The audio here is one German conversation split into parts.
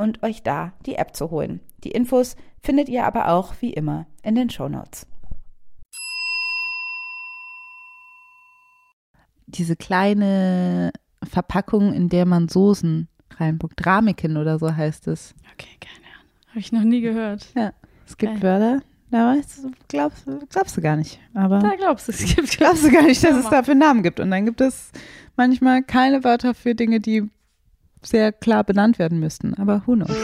und euch da die App zu holen. Die Infos findet ihr aber auch wie immer in den Show Notes. Diese kleine Verpackung, in der man Soßen reinpackt. Ramekin oder so heißt es. Okay, keine Ahnung. Habe ich noch nie gehört. Ja, es gibt Geil. Wörter, da weißt du, glaubst, glaubst du gar nicht. Aber da glaubst du, es gibt. Glaubst du gar nicht, dass es dafür Namen gibt. Und dann gibt es manchmal keine Wörter für Dinge, die sehr klar benannt werden müssten. Aber who knows?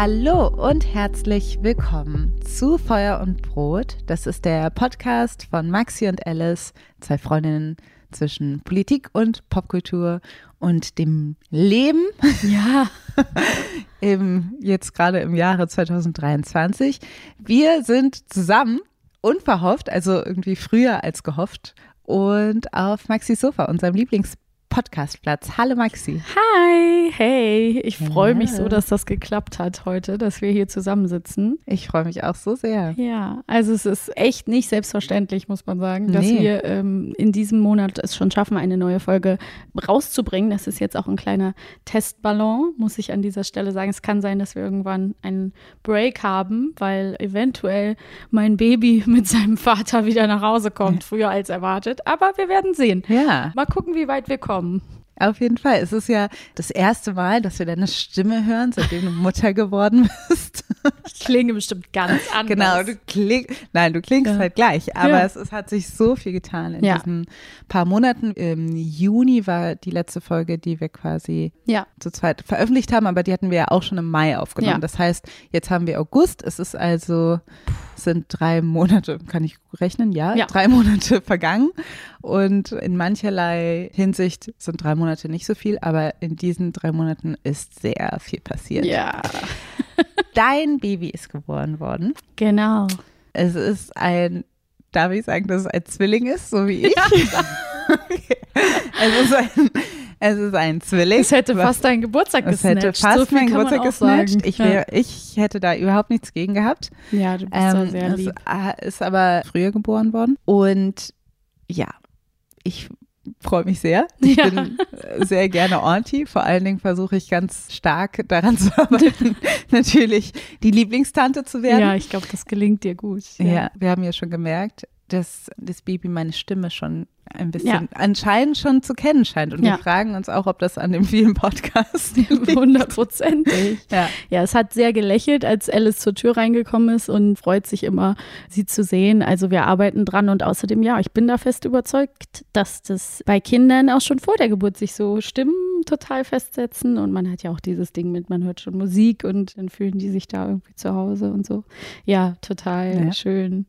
Hallo und herzlich willkommen zu Feuer und Brot. Das ist der Podcast von Maxi und Alice, zwei Freundinnen zwischen Politik und Popkultur und dem Leben. Ja. Im, jetzt gerade im Jahre 2023. Wir sind zusammen, unverhofft, also irgendwie früher als gehofft, und auf Maxis Sofa, unserem Lieblings Podcastplatz. Hallo Maxi. Hi, hey. Ich freue mich so, dass das geklappt hat heute, dass wir hier zusammensitzen. Ich freue mich auch so sehr. Ja, also es ist echt nicht selbstverständlich, muss man sagen, dass nee. wir ähm, in diesem Monat es schon schaffen, eine neue Folge rauszubringen. Das ist jetzt auch ein kleiner Testballon, muss ich an dieser Stelle sagen. Es kann sein, dass wir irgendwann einen Break haben, weil eventuell mein Baby mit seinem Vater wieder nach Hause kommt, früher als erwartet. Aber wir werden sehen. Ja. Mal gucken, wie weit wir kommen kommen. Auf jeden Fall. Es ist ja das erste Mal, dass wir deine Stimme hören, seitdem du Mutter geworden bist. Ich klinge bestimmt ganz anders. Genau, du klingst, nein, du klingst ja. halt gleich, aber ja. es, es, hat sich so viel getan in ja. diesen paar Monaten. Im Juni war die letzte Folge, die wir quasi zu zweit veröffentlicht haben, aber die hatten wir ja auch schon im Mai aufgenommen. Das heißt, jetzt haben wir August. Es ist also sind drei Monate, kann ich rechnen? Ja, drei Monate vergangen. Und in mancherlei Hinsicht sind drei Monate nicht so viel, aber in diesen drei Monaten ist sehr viel passiert. Ja. dein Baby ist geboren worden. Genau. Es ist ein, darf ich sagen, dass es ein Zwilling ist, so wie ich? Ja. okay. Es ist ein, es ist ein Zwilling. Es hätte fast deinen Geburtstag gesnatcht. Es hätte fast so meinen Geburtstag gesnatcht. Ich, wär, ja. ich hätte da überhaupt nichts gegen gehabt. Ja, du bist ähm, sehr lieb. Es ist aber früher geboren worden. Und ja, ich freue mich sehr. Ich ja. bin sehr gerne Auntie. Vor allen Dingen versuche ich ganz stark daran zu arbeiten, natürlich die Lieblingstante zu werden. Ja, ich glaube, das gelingt dir gut. Ja. ja, wir haben ja schon gemerkt, dass das Baby meine Stimme schon ein bisschen ja. anscheinend schon zu kennen scheint. Und ja. wir fragen uns auch, ob das an dem vielen Podcast liegt. Hundertprozentig. Ja. ja, es hat sehr gelächelt, als Alice zur Tür reingekommen ist und freut sich immer, sie zu sehen. Also wir arbeiten dran und außerdem, ja, ich bin da fest überzeugt, dass das bei Kindern auch schon vor der Geburt sich so Stimmen total festsetzen. Und man hat ja auch dieses Ding mit, man hört schon Musik und dann fühlen die sich da irgendwie zu Hause und so. Ja, total ja. schön.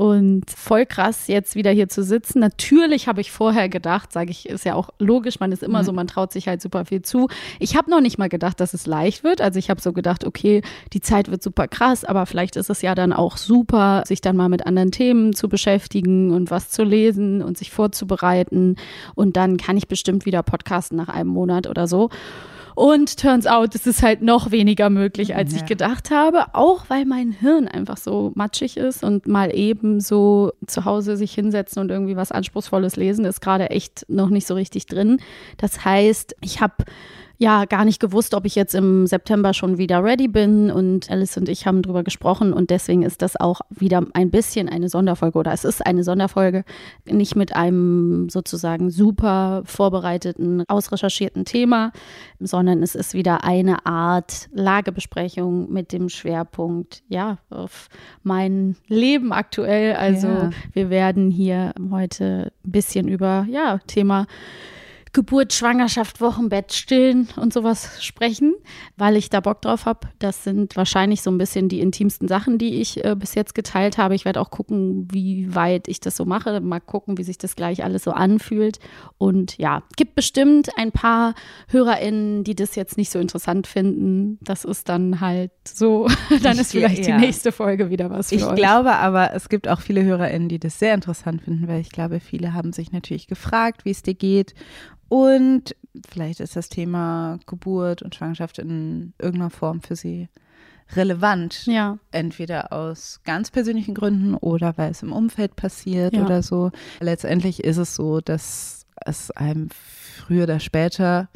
Und voll krass, jetzt wieder hier zu sitzen. Natürlich habe ich vorher gedacht, sage ich, ist ja auch logisch, man ist immer mhm. so, man traut sich halt super viel zu. Ich habe noch nicht mal gedacht, dass es leicht wird. Also ich habe so gedacht, okay, die Zeit wird super krass, aber vielleicht ist es ja dann auch super, sich dann mal mit anderen Themen zu beschäftigen und was zu lesen und sich vorzubereiten. Und dann kann ich bestimmt wieder podcasten nach einem Monat oder so. Und turns out, es ist halt noch weniger möglich, als ja. ich gedacht habe. Auch weil mein Hirn einfach so matschig ist und mal eben so zu Hause sich hinsetzen und irgendwie was Anspruchsvolles lesen, ist gerade echt noch nicht so richtig drin. Das heißt, ich habe ja gar nicht gewusst, ob ich jetzt im September schon wieder ready bin. Und Alice und ich haben drüber gesprochen und deswegen ist das auch wieder ein bisschen eine Sonderfolge oder es ist eine Sonderfolge, nicht mit einem sozusagen super vorbereiteten, ausrecherchierten Thema, sondern es ist wieder eine Art Lagebesprechung mit dem Schwerpunkt, ja, auf mein Leben aktuell. Also ja. wir werden hier heute ein bisschen über, ja, Thema Geburt, Schwangerschaft, Wochenbett, Stillen und sowas sprechen, weil ich da Bock drauf habe. Das sind wahrscheinlich so ein bisschen die intimsten Sachen, die ich äh, bis jetzt geteilt habe. Ich werde auch gucken, wie weit ich das so mache. Mal gucken, wie sich das gleich alles so anfühlt. Und ja, gibt bestimmt ein paar HörerInnen, die das jetzt nicht so interessant finden. Das ist dann halt so. dann ist vielleicht ja. die nächste Folge wieder was für ich euch. Ich glaube aber, es gibt auch viele HörerInnen, die das sehr interessant finden, weil ich glaube, viele haben sich natürlich gefragt, wie es dir geht und vielleicht ist das Thema Geburt und Schwangerschaft in irgendeiner Form für sie relevant. Ja. Entweder aus ganz persönlichen Gründen oder weil es im Umfeld passiert ja. oder so. Letztendlich ist es so, dass es einem früher oder später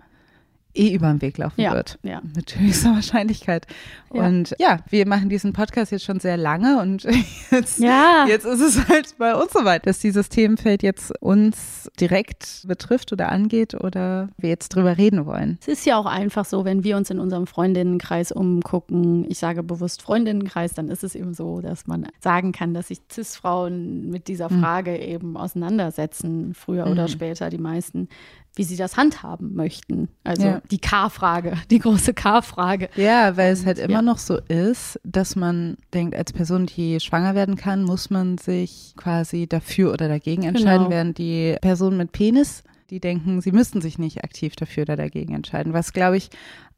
eh über den Weg laufen ja, wird. Ja. Mit höchster Wahrscheinlichkeit. Ja. Und ja, wir machen diesen Podcast jetzt schon sehr lange und jetzt, ja. jetzt ist es halt bei uns soweit, dass dieses Themenfeld jetzt uns direkt betrifft oder angeht oder wir jetzt drüber reden wollen. Es ist ja auch einfach so, wenn wir uns in unserem Freundinnenkreis umgucken, ich sage bewusst Freundinnenkreis, dann ist es eben so, dass man sagen kann, dass sich CIS-Frauen mit dieser hm. Frage mhm. eben auseinandersetzen, früher mhm. oder später die meisten wie sie das handhaben möchten. Also ja. die K-Frage, die große K-Frage. Ja, weil es halt immer ja. noch so ist, dass man denkt, als Person, die schwanger werden kann, muss man sich quasi dafür oder dagegen entscheiden, genau. während die Personen mit Penis, die denken, sie müssten sich nicht aktiv dafür oder dagegen entscheiden. Was, glaube ich,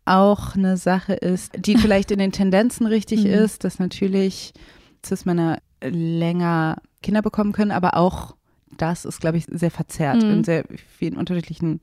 auch eine Sache ist, die vielleicht in den Tendenzen richtig mhm. ist, dass natürlich Cis-Männer länger Kinder bekommen können, aber auch das ist, glaube ich, sehr verzerrt mhm. in sehr vielen unterschiedlichen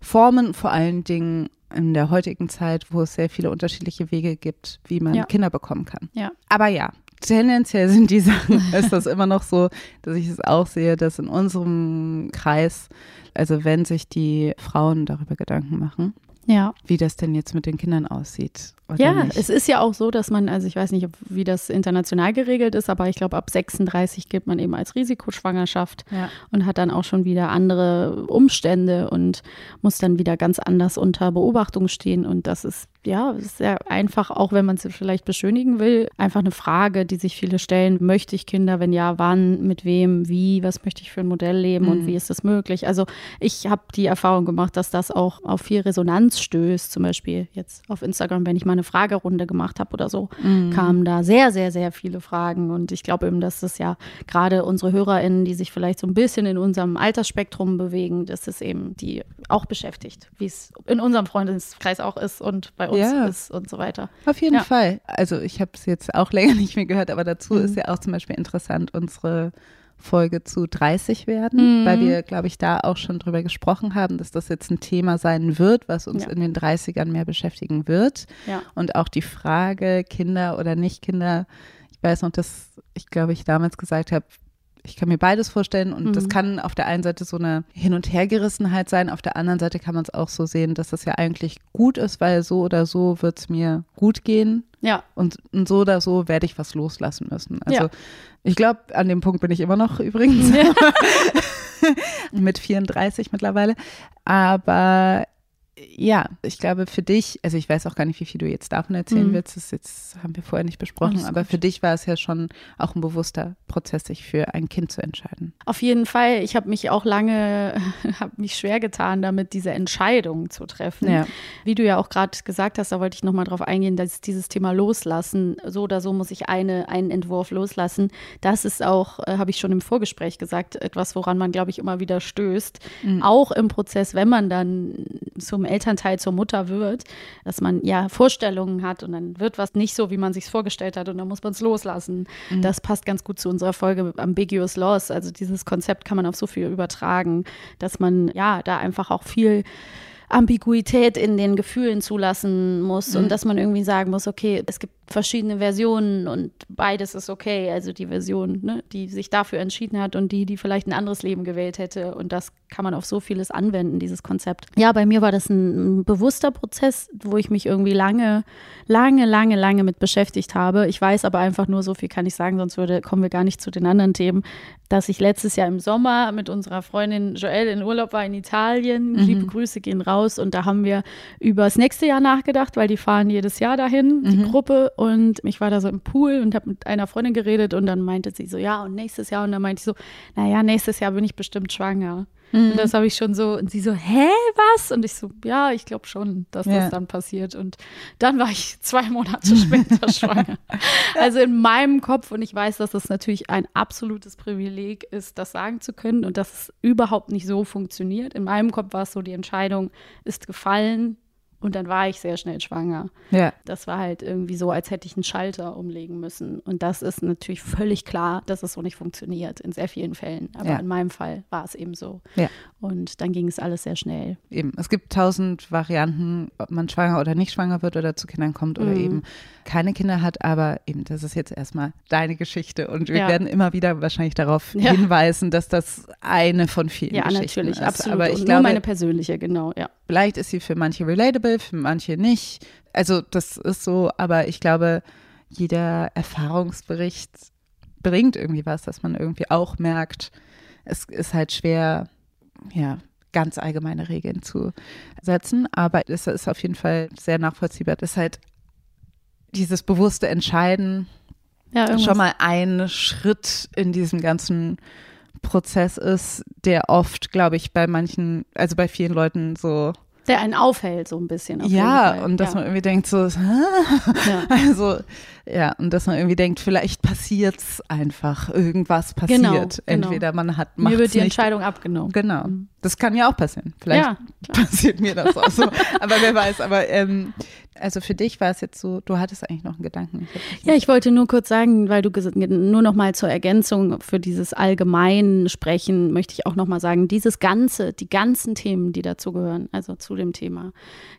Formen, vor allen Dingen in der heutigen Zeit, wo es sehr viele unterschiedliche Wege gibt, wie man ja. Kinder bekommen kann. Ja. Aber ja, tendenziell sind die Sachen, ist das immer noch so, dass ich es auch sehe, dass in unserem Kreis, also wenn sich die Frauen darüber Gedanken machen, ja. wie das denn jetzt mit den Kindern aussieht. Ja, nicht. es ist ja auch so, dass man, also ich weiß nicht, wie das international geregelt ist, aber ich glaube, ab 36 gilt man eben als Risikoschwangerschaft ja. und hat dann auch schon wieder andere Umstände und muss dann wieder ganz anders unter Beobachtung stehen. Und das ist ja, sehr einfach, auch wenn man es vielleicht beschönigen will, einfach eine Frage, die sich viele stellen. Möchte ich Kinder? Wenn ja, wann, mit wem, wie, was möchte ich für ein Modell leben mhm. und wie ist das möglich? Also ich habe die Erfahrung gemacht, dass das auch auf viel Resonanz stößt, zum Beispiel jetzt auf Instagram, wenn ich mal eine Fragerunde gemacht habe oder so, mhm. kamen da sehr, sehr, sehr viele Fragen. Und ich glaube eben, dass das ja gerade unsere HörerInnen, die sich vielleicht so ein bisschen in unserem Altersspektrum bewegen, dass es eben die auch beschäftigt, wie es in unserem Freundeskreis auch ist und bei uns ja. ist und so weiter. Auf jeden ja. Fall. Also ich habe es jetzt auch länger nicht mehr gehört, aber dazu mhm. ist ja auch zum Beispiel interessant unsere Folge zu 30 werden, mhm. weil wir, glaube ich, da auch schon drüber gesprochen haben, dass das jetzt ein Thema sein wird, was uns ja. in den 30ern mehr beschäftigen wird. Ja. Und auch die Frage, Kinder oder nicht Kinder, ich weiß noch, dass ich, glaube ich, damals gesagt habe, ich kann mir beides vorstellen und mhm. das kann auf der einen Seite so eine Hin- und Hergerissenheit sein, auf der anderen Seite kann man es auch so sehen, dass das ja eigentlich gut ist, weil so oder so wird es mir gut gehen. Ja. Und, und, so oder so werde ich was loslassen müssen. Also ja. ich glaube, an dem Punkt bin ich immer noch übrigens. Ja. mit 34 mittlerweile. Aber ja, ich glaube für dich, also ich weiß auch gar nicht, wie viel du jetzt davon erzählen mhm. willst, das jetzt haben wir vorher nicht besprochen, Alles aber gut. für dich war es ja schon auch ein bewusster Prozess, sich für ein Kind zu entscheiden. Auf jeden Fall. Ich habe mich auch lange, habe mich schwer getan, damit diese Entscheidung zu treffen. Ja. Wie du ja auch gerade gesagt hast, da wollte ich nochmal drauf eingehen, dass dieses Thema loslassen, so oder so muss ich eine, einen Entwurf loslassen. Das ist auch, äh, habe ich schon im Vorgespräch gesagt, etwas, woran man, glaube ich, immer wieder stößt. Mhm. Auch im Prozess, wenn man dann zum Elternteil zur Mutter wird, dass man ja Vorstellungen hat und dann wird was nicht so, wie man sich vorgestellt hat und dann muss man es loslassen. Mhm. Das passt ganz gut zu unserer Folge Ambiguous Loss. Also dieses Konzept kann man auf so viel übertragen, dass man ja da einfach auch viel Ambiguität in den Gefühlen zulassen muss mhm. und dass man irgendwie sagen muss, okay, es gibt verschiedene Versionen und beides ist okay. Also die Version, ne, die sich dafür entschieden hat und die, die vielleicht ein anderes Leben gewählt hätte. Und das kann man auf so vieles anwenden, dieses Konzept. Ja, bei mir war das ein, ein bewusster Prozess, wo ich mich irgendwie lange, lange, lange, lange mit beschäftigt habe. Ich weiß aber einfach nur, so viel kann ich sagen, sonst würde, kommen wir gar nicht zu den anderen Themen, dass ich letztes Jahr im Sommer mit unserer Freundin Joelle in Urlaub war in Italien. Mhm. Liebe Grüße gehen raus. Und da haben wir über das nächste Jahr nachgedacht, weil die fahren jedes Jahr dahin, mhm. die Gruppe. Und ich war da so im Pool und habe mit einer Freundin geredet und dann meinte sie so, ja, und nächstes Jahr. Und dann meinte ich so, naja, nächstes Jahr bin ich bestimmt schwanger. Mhm. Und das habe ich schon so, und sie so, hä, was? Und ich so, ja, ich glaube schon, dass ja. das dann passiert. Und dann war ich zwei Monate später schwanger. Also in meinem Kopf, und ich weiß, dass das natürlich ein absolutes Privileg ist, das sagen zu können und dass es überhaupt nicht so funktioniert. In meinem Kopf war es so, die Entscheidung ist gefallen, und dann war ich sehr schnell schwanger. Ja. Das war halt irgendwie so, als hätte ich einen Schalter umlegen müssen. Und das ist natürlich völlig klar, dass es so nicht funktioniert, in sehr vielen Fällen. Aber ja. in meinem Fall war es eben so. Ja. Und dann ging es alles sehr schnell. Eben, es gibt tausend Varianten, ob man schwanger oder nicht schwanger wird oder zu Kindern kommt oder mhm. eben keine Kinder hat. Aber eben, das ist jetzt erstmal deine Geschichte. Und wir ja. werden immer wieder wahrscheinlich darauf hinweisen, dass das eine von vielen ja, Geschichten natürlich, ist. absolut. Aber ich Und glaube, nur meine persönliche, genau, ja. Vielleicht ist sie für manche relatable, für manche nicht. Also das ist so, aber ich glaube, jeder Erfahrungsbericht bringt irgendwie was, dass man irgendwie auch merkt, es ist halt schwer, ja, ganz allgemeine Regeln zu setzen, aber es ist auf jeden Fall sehr nachvollziehbar. Das ist halt dieses bewusste Entscheiden ja, schon mal ein Schritt in diesem ganzen Prozess ist, der oft, glaube ich, bei manchen, also bei vielen Leuten so der einen aufhält, so ein bisschen. ja, und dass ja. man irgendwie denkt, so, ja. also, ja, und dass man irgendwie denkt, vielleicht passiert es einfach, irgendwas passiert. Genau, genau. Entweder man hat Mir wird die nicht. Entscheidung abgenommen. Genau. Mhm. Das kann ja auch passieren. Vielleicht ja, passiert mir das auch so. aber wer weiß, aber ähm, also für dich war es jetzt so, du hattest eigentlich noch einen Gedanken. Ich ja, ich wollte nur kurz sagen, weil du nur noch mal zur Ergänzung für dieses allgemeinen Sprechen möchte ich auch noch mal sagen, dieses ganze, die ganzen Themen, die dazugehören, also zu dem Thema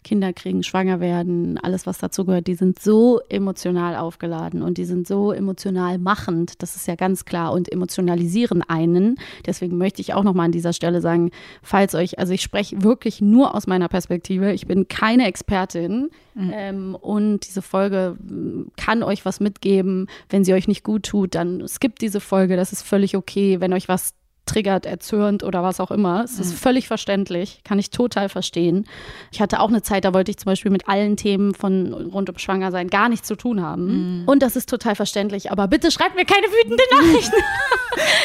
Kinder kriegen, schwanger werden, alles was dazugehört, die sind so emotional aufgeladen und die sind so emotional machend, das ist ja ganz klar und emotionalisieren einen. Deswegen möchte ich auch noch mal an dieser Stelle sagen, falls euch, also ich spreche wirklich nur aus meiner Perspektive, ich bin keine Expertin. Mhm. Ähm, und diese Folge mm, kann euch was mitgeben. Wenn sie euch nicht gut tut, dann skippt diese Folge. Das ist völlig okay. Wenn euch was triggert, erzürnt oder was auch immer. Es ist mhm. völlig verständlich, kann ich total verstehen. Ich hatte auch eine Zeit, da wollte ich zum Beispiel mit allen Themen von rund um Schwangersein gar nichts zu tun haben. Mhm. Und das ist total verständlich. Aber bitte schreibt mir keine wütenden Nachrichten.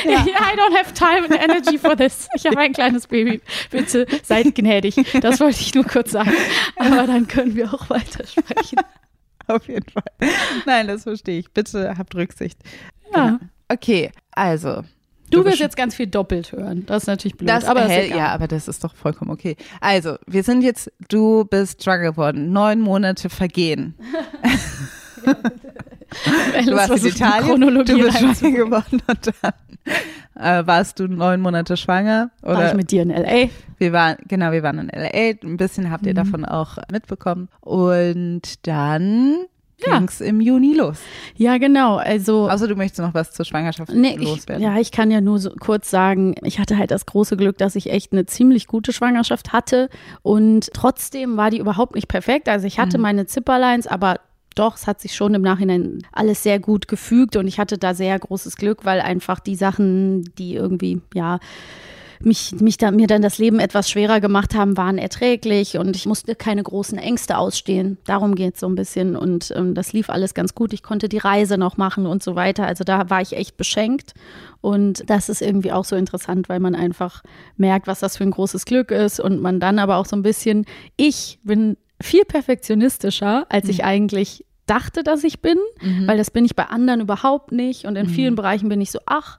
ja. I don't have time and energy for this. Ich habe ein kleines Baby. Bitte seid gnädig. Das wollte ich nur kurz sagen. Aber dann können wir auch weitersprechen. auf jeden Fall. Nein, das verstehe ich. Bitte habt Rücksicht. Ja. Genau. Okay, also. Du, wirst jetzt ganz viel doppelt hören. Das ist natürlich blöd. Das, aber hell, ja, aber das ist doch vollkommen okay. Also, wir sind jetzt, du bist schwanger geworden. Neun Monate vergehen. du warst in Italien, du bist schwanger geworden und dann äh, warst du neun Monate schwanger. Oder? War ich mit dir in L.A.? Wir waren, genau, wir waren in L.A. Ein bisschen habt ihr mhm. davon auch mitbekommen. Und dann ja. ging es im Juni los. Ja, genau. Also, also du möchtest noch was zur Schwangerschaft nee, loswerden? Ich, ja, ich kann ja nur so kurz sagen, ich hatte halt das große Glück, dass ich echt eine ziemlich gute Schwangerschaft hatte und trotzdem war die überhaupt nicht perfekt. Also ich hatte mhm. meine Zipperlines, aber doch, es hat sich schon im Nachhinein alles sehr gut gefügt und ich hatte da sehr großes Glück, weil einfach die Sachen, die irgendwie, ja, mich, mich da, mir dann das Leben etwas schwerer gemacht haben, waren erträglich und ich musste keine großen Ängste ausstehen. Darum geht es so ein bisschen und ähm, das lief alles ganz gut. Ich konnte die Reise noch machen und so weiter. Also da war ich echt beschenkt und das ist irgendwie auch so interessant, weil man einfach merkt, was das für ein großes Glück ist und man dann aber auch so ein bisschen, ich bin viel perfektionistischer, als ich mhm. eigentlich dachte, dass ich bin, mhm. weil das bin ich bei anderen überhaupt nicht. Und in mhm. vielen Bereichen bin ich so, ach,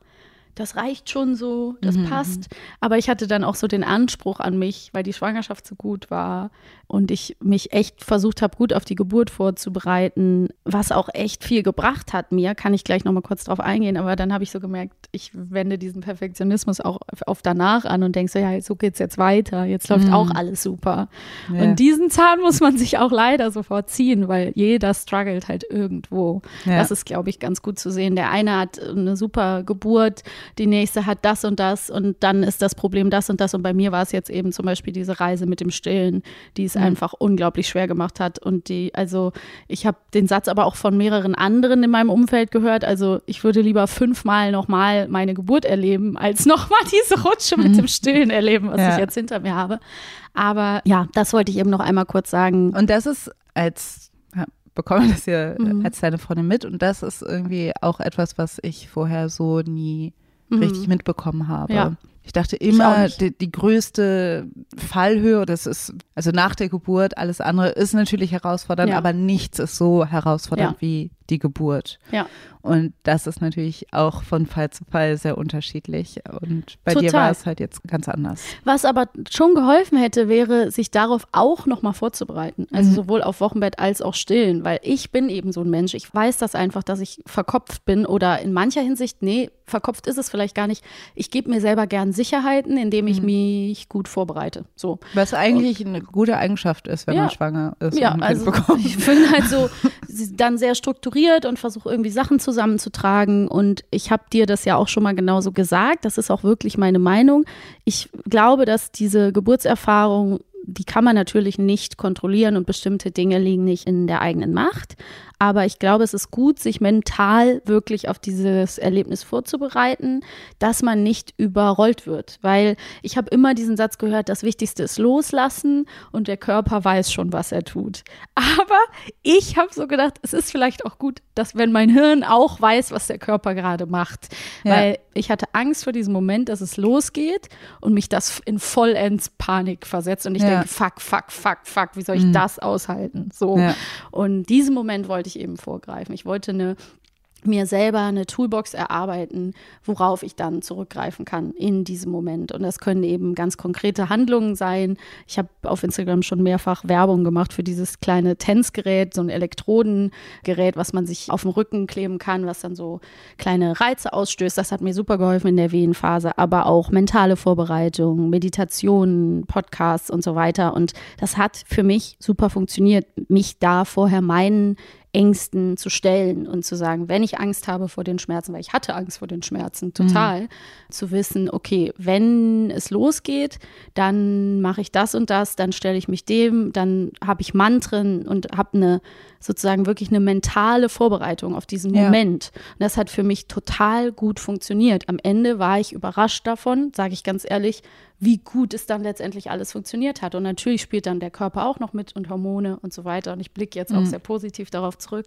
das reicht schon so, das mhm. passt. Aber ich hatte dann auch so den Anspruch an mich, weil die Schwangerschaft so gut war und ich mich echt versucht habe, gut auf die Geburt vorzubereiten, was auch echt viel gebracht hat mir, kann ich gleich nochmal kurz drauf eingehen, aber dann habe ich so gemerkt, ich wende diesen Perfektionismus auch auf danach an und denke so, ja, so geht es jetzt weiter, jetzt läuft mhm. auch alles super. Ja. Und diesen Zahn muss man sich auch leider sofort ziehen, weil jeder struggelt halt irgendwo. Ja. Das ist, glaube ich, ganz gut zu sehen. Der eine hat eine super Geburt, die nächste hat das und das und dann ist das Problem das und das und bei mir war es jetzt eben zum Beispiel diese Reise mit dem Stillen, die es mhm. einfach unglaublich schwer gemacht hat und die, also ich habe den Satz aber auch von mehreren anderen in meinem Umfeld gehört, also ich würde lieber fünfmal nochmal meine Geburt erleben, als nochmal diese Rutsche mit dem Stillen erleben, was ja. ich jetzt hinter mir habe. Aber ja, das wollte ich eben noch einmal kurz sagen. Und das ist als bekomme das ja mhm. als deine Freundin mit und das ist irgendwie auch etwas, was ich vorher so nie mhm. richtig mitbekommen habe. Ja. Ich dachte immer, ich die, die, größte Fallhöhe, das ist, also nach der Geburt, alles andere ist natürlich herausfordernd, ja. aber nichts ist so herausfordernd ja. wie die Geburt. Ja. Und das ist natürlich auch von Fall zu Fall sehr unterschiedlich. Und bei Total. dir war es halt jetzt ganz anders. Was aber schon geholfen hätte, wäre, sich darauf auch nochmal vorzubereiten. Also mhm. sowohl auf Wochenbett als auch stillen, weil ich bin eben so ein Mensch. Ich weiß das einfach, dass ich verkopft bin oder in mancher Hinsicht, nee, verkopft ist es vielleicht gar nicht. Ich gebe mir selber gern Sicherheiten, indem ich mhm. mich gut vorbereite. So. Was eigentlich und, eine gute Eigenschaft ist, wenn ja, man schwanger ist. Ja, also ich bin halt so dann sehr strukturiert und versuche irgendwie Sachen zusammenzutragen. Und ich habe dir das ja auch schon mal genauso gesagt. Das ist auch wirklich meine Meinung. Ich glaube, dass diese Geburtserfahrung die kann man natürlich nicht kontrollieren und bestimmte Dinge liegen nicht in der eigenen Macht. Aber ich glaube, es ist gut, sich mental wirklich auf dieses Erlebnis vorzubereiten, dass man nicht überrollt wird. Weil ich habe immer diesen Satz gehört, das Wichtigste ist loslassen und der Körper weiß schon, was er tut. Aber ich habe so gedacht, es ist vielleicht auch gut, dass wenn mein Hirn auch weiß, was der Körper gerade macht. Ja. Weil ich hatte Angst vor diesem Moment, dass es losgeht und mich das in vollends Panik versetzt. Und ich ja. denke, fuck, fuck, fuck, fuck, wie soll ich mhm. das aushalten? So. Ja. Und diesen Moment wollte ich ich eben vorgreifen. Ich wollte eine mir selber eine Toolbox erarbeiten, worauf ich dann zurückgreifen kann in diesem Moment. Und das können eben ganz konkrete Handlungen sein. Ich habe auf Instagram schon mehrfach Werbung gemacht für dieses kleine Tänzgerät, so ein Elektrodengerät, was man sich auf den Rücken kleben kann, was dann so kleine Reize ausstößt. Das hat mir super geholfen in der Wehenphase, aber auch mentale Vorbereitung, Meditationen, Podcasts und so weiter. Und das hat für mich super funktioniert, mich da vorher meinen Ängsten zu stellen und zu sagen, wenn ich Angst habe vor den Schmerzen, weil ich hatte Angst vor den Schmerzen, total, mhm. zu wissen, okay, wenn es losgeht, dann mache ich das und das, dann stelle ich mich dem, dann habe ich Mantren und habe eine sozusagen wirklich eine mentale Vorbereitung auf diesen ja. Moment. Und das hat für mich total gut funktioniert. Am Ende war ich überrascht davon, sage ich ganz ehrlich, wie gut es dann letztendlich alles funktioniert hat. Und natürlich spielt dann der Körper auch noch mit und Hormone und so weiter. Und ich blicke jetzt mhm. auch sehr positiv darauf zurück.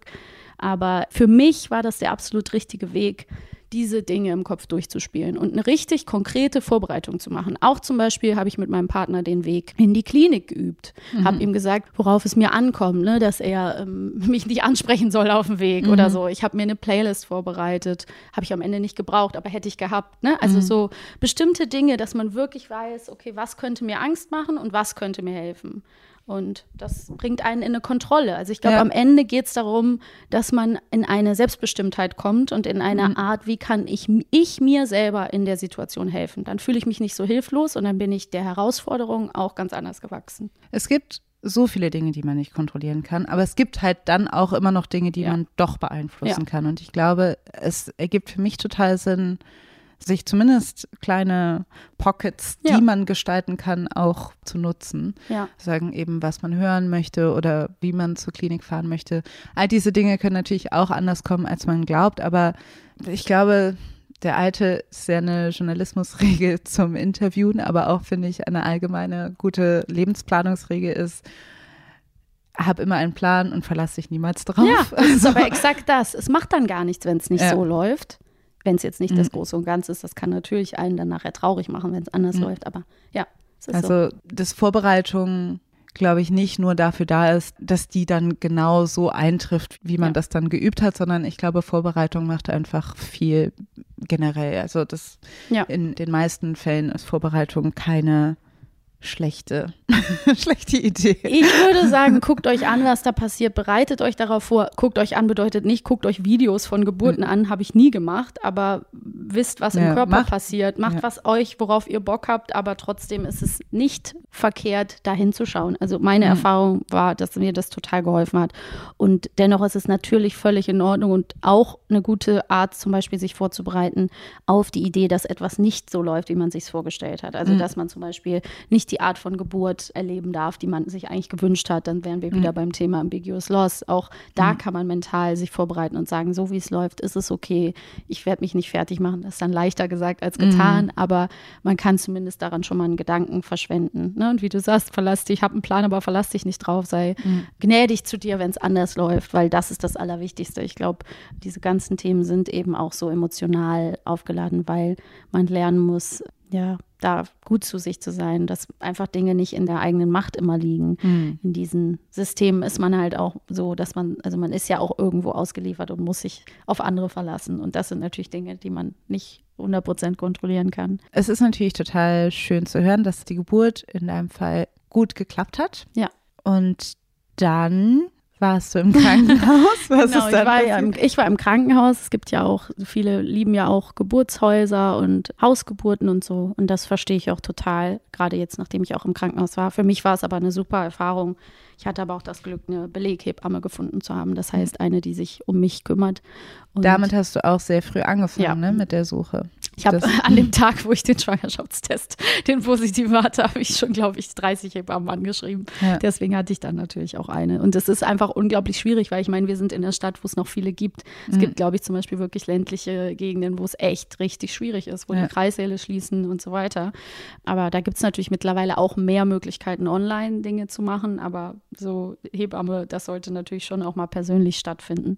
Aber für mich war das der absolut richtige Weg, diese Dinge im Kopf durchzuspielen und eine richtig konkrete Vorbereitung zu machen. Auch zum Beispiel habe ich mit meinem Partner den Weg in die Klinik geübt, mhm. habe ihm gesagt, worauf es mir ankommt, ne, dass er ähm, mich nicht ansprechen soll auf dem Weg mhm. oder so. Ich habe mir eine Playlist vorbereitet, habe ich am Ende nicht gebraucht, aber hätte ich gehabt. Ne? Also mhm. so bestimmte Dinge, dass man wirklich weiß, okay, was könnte mir Angst machen und was könnte mir helfen. Und das bringt einen in eine Kontrolle. Also ich glaube, ja. am Ende geht es darum, dass man in eine Selbstbestimmtheit kommt und in eine mhm. Art, wie kann ich, ich mir selber in der Situation helfen. Dann fühle ich mich nicht so hilflos und dann bin ich der Herausforderung auch ganz anders gewachsen. Es gibt so viele Dinge, die man nicht kontrollieren kann, aber es gibt halt dann auch immer noch Dinge, die ja. man doch beeinflussen ja. kann. Und ich glaube, es ergibt für mich total Sinn, sich zumindest kleine Pockets, die ja. man gestalten kann, auch zu nutzen. Ja. Sagen eben, was man hören möchte oder wie man zur Klinik fahren möchte. All diese Dinge können natürlich auch anders kommen, als man glaubt, aber ich glaube, der alte ist ja eine Journalismusregel zum Interviewen, aber auch finde ich eine allgemeine gute Lebensplanungsregel ist, hab immer einen Plan und verlasse dich niemals drauf. Ja, das ist aber exakt das. Es macht dann gar nichts, wenn es nicht ja. so läuft wenn es jetzt nicht mhm. das Große und Ganze ist. Das kann natürlich einen dann nachher traurig machen, wenn es anders mhm. läuft. Aber ja, es ist also so. das Vorbereitung glaube ich, nicht nur dafür da ist, dass die dann genau so eintrifft, wie man ja. das dann geübt hat, sondern ich glaube, Vorbereitung macht einfach viel generell. Also das ja. in den meisten Fällen ist Vorbereitung keine schlechte, schlechte Idee. Ich würde sagen, guckt euch an, was da passiert, bereitet euch darauf vor. Guckt euch an bedeutet nicht, guckt euch Videos von Geburten mhm. an, habe ich nie gemacht, aber wisst, was ja, im Körper macht, passiert. Macht ja. was euch, worauf ihr Bock habt, aber trotzdem ist es nicht verkehrt, da hinzuschauen. Also meine mhm. Erfahrung war, dass mir das total geholfen hat. Und dennoch ist es natürlich völlig in Ordnung und auch eine gute Art, zum Beispiel sich vorzubereiten auf die Idee, dass etwas nicht so läuft, wie man sich vorgestellt hat. Also mhm. dass man zum Beispiel nicht die die Art von Geburt erleben darf, die man sich eigentlich gewünscht hat, dann wären wir mhm. wieder beim Thema Ambiguous Loss. Auch da mhm. kann man mental sich vorbereiten und sagen, so wie es läuft, ist es okay. Ich werde mich nicht fertig machen. Das ist dann leichter gesagt als getan, mhm. aber man kann zumindest daran schon mal einen Gedanken verschwenden. Ne? Und wie du sagst, verlass dich, ich habe einen Plan, aber verlass dich nicht drauf, sei mhm. gnädig zu dir, wenn es anders läuft, weil das ist das Allerwichtigste. Ich glaube, diese ganzen Themen sind eben auch so emotional aufgeladen, weil man lernen muss, ja, da gut zu sich zu sein, dass einfach Dinge nicht in der eigenen Macht immer liegen. Mhm. In diesen Systemen ist man halt auch so, dass man, also man ist ja auch irgendwo ausgeliefert und muss sich auf andere verlassen. Und das sind natürlich Dinge, die man nicht 100 kontrollieren kann. Es ist natürlich total schön zu hören, dass die Geburt in deinem Fall gut geklappt hat. Ja. Und dann warst du im Krankenhaus? Was genau, ist ich, war ja im, ich war im Krankenhaus. Es gibt ja auch, viele lieben ja auch Geburtshäuser und Hausgeburten und so. Und das verstehe ich auch total, gerade jetzt, nachdem ich auch im Krankenhaus war. Für mich war es aber eine super Erfahrung. Ich hatte aber auch das Glück, eine Beleghebamme gefunden zu haben. Das heißt, eine, die sich um mich kümmert. Und Damit hast du auch sehr früh angefangen, ja. ne, mit der Suche. Ich habe an dem Tag, wo ich den Schwangerschaftstest, den positiven hatte, habe ich schon, glaube ich, 30 Hebammen angeschrieben. Ja. Deswegen hatte ich dann natürlich auch eine. Und es ist einfach unglaublich schwierig, weil ich meine, wir sind in der Stadt, wo es noch viele gibt. Es mhm. gibt, glaube ich, zum Beispiel wirklich ländliche Gegenden, wo es echt richtig schwierig ist, wo ja. die Kreissäle schließen und so weiter. Aber da gibt es natürlich mittlerweile auch mehr Möglichkeiten, online Dinge zu machen. Aber so Hebamme, das sollte natürlich schon auch mal persönlich stattfinden.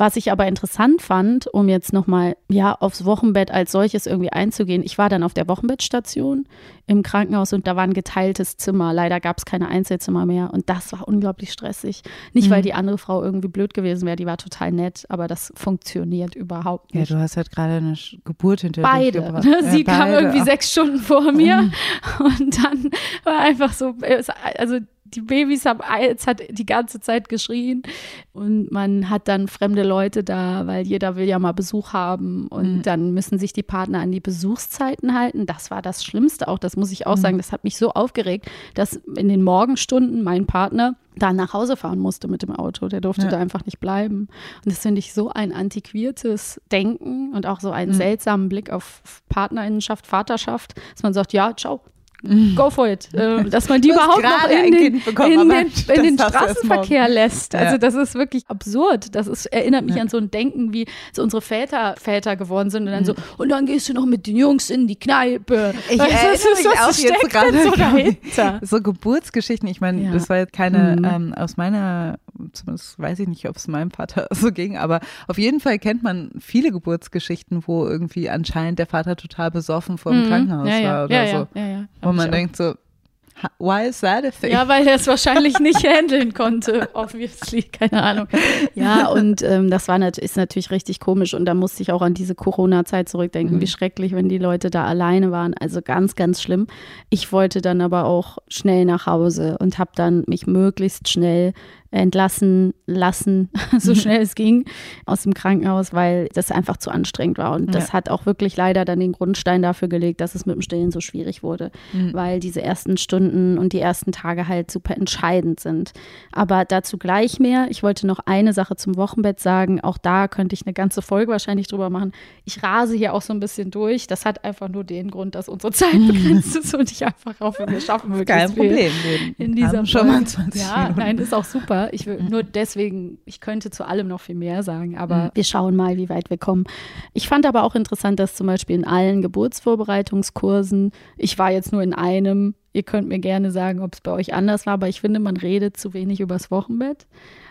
Was ich aber interessant fand, um jetzt nochmal ja, aufs Wochenbett als solches irgendwie einzugehen, ich war dann auf der Wochenbettstation im Krankenhaus und da war ein geteiltes Zimmer. Leider gab es keine Einzelzimmer mehr und das war unglaublich stressig. Nicht, mhm. weil die andere Frau irgendwie blöd gewesen wäre, die war total nett, aber das funktioniert überhaupt nicht. Ja, du hast halt gerade eine Geburt hinter beide. dich gebracht. Sie ja, kam irgendwie sechs Stunden vor mir mhm. und dann war einfach so, also die Babys haben, es hat die ganze Zeit geschrien und man hat dann fremde Leute da, weil jeder will ja mal Besuch haben und mhm. dann müssen sich die Partner an die Besuchszeiten halten. Das war das Schlimmste auch, das muss ich auch mhm. sagen. Das hat mich so aufgeregt, dass in den Morgenstunden mein Partner da nach Hause fahren musste mit dem Auto. Der durfte ja. da einfach nicht bleiben. Und das finde ich so ein antiquiertes Denken und auch so einen mhm. seltsamen Blick auf Partnerinnenschaft, Vaterschaft, dass man sagt, ja, ciao, Go for it. Äh, dass man die überhaupt noch in den, in den, in den Straßenverkehr lässt. Also ja. das ist wirklich absurd. Das ist, erinnert mich ja. an so ein Denken, wie so unsere Väter Väter geworden sind und dann so, mhm. und dann gehst du noch mit den Jungs in die Kneipe. Ich weißt, erinnere mich auch jetzt gerade so dahinter. So Geburtsgeschichten. Ich meine, ja. das war jetzt keine mhm. ähm, aus meiner zumindest weiß ich nicht, ob es meinem Vater so ging, aber auf jeden Fall kennt man viele Geburtsgeschichten, wo irgendwie anscheinend der Vater total besoffen vor dem mhm. Krankenhaus ja, ja. war oder ja, so. Wo man denkt so, Why is that a thing? Ja, weil er es wahrscheinlich nicht handeln konnte, obviously, keine Ahnung. Ja, und ähm, das war nat ist natürlich richtig komisch und da musste ich auch an diese Corona-Zeit zurückdenken, mhm. wie schrecklich, wenn die Leute da alleine waren. Also ganz, ganz schlimm. Ich wollte dann aber auch schnell nach Hause und habe dann mich möglichst schnell entlassen lassen, so schnell es ging, aus dem Krankenhaus, weil das einfach zu anstrengend war. Und das ja. hat auch wirklich leider dann den Grundstein dafür gelegt, dass es mit dem Stillen so schwierig wurde, mhm. weil diese ersten Stunden und die ersten Tage halt super entscheidend sind. Aber dazu gleich mehr. Ich wollte noch eine Sache zum Wochenbett sagen. Auch da könnte ich eine ganze Folge wahrscheinlich drüber machen. Ich rase hier auch so ein bisschen durch. Das hat einfach nur den Grund, dass unsere Zeit begrenzt ist und ich einfach hoffe, wir schaffen wirklich Kein Problem. In dieser schon mal 20 Ja, Minuten. nein, ist auch super. Ich will mhm. nur deswegen, ich könnte zu allem noch viel mehr sagen, aber mhm. wir schauen mal, wie weit wir kommen. Ich fand aber auch interessant, dass zum Beispiel in allen Geburtsvorbereitungskursen, ich war jetzt nur in einem, ihr könnt mir gerne sagen, ob es bei euch anders war, aber ich finde, man redet zu wenig übers Wochenbett.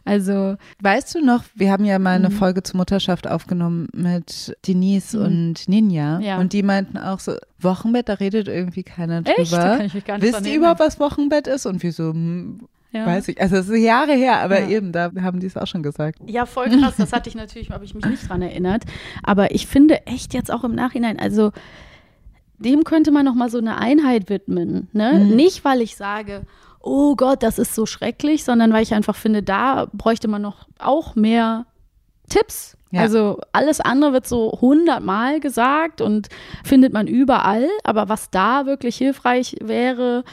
Also. Weißt du noch, wir haben ja mal eine mhm. Folge zur Mutterschaft aufgenommen mit Denise mhm. und Ninja. Ja. Und die meinten auch so, Wochenbett, da redet irgendwie keiner drüber. Echt? Da kann ich mich gar nicht Wisst ihr überhaupt, was Wochenbett ist? Und wir so, hm, ja. Weiß ich. Also es ist Jahre her, aber ja. eben, da haben die es auch schon gesagt. Ja, voll krass. Das hatte ich natürlich, habe ich mich nicht dran erinnert. Aber ich finde echt jetzt auch im Nachhinein, also dem könnte man noch mal so eine Einheit widmen. Ne? Mhm. Nicht, weil ich sage, oh Gott, das ist so schrecklich, sondern weil ich einfach finde, da bräuchte man noch auch mehr Tipps ja. Also alles andere wird so hundertmal gesagt und findet man überall. Aber was da wirklich hilfreich wäre,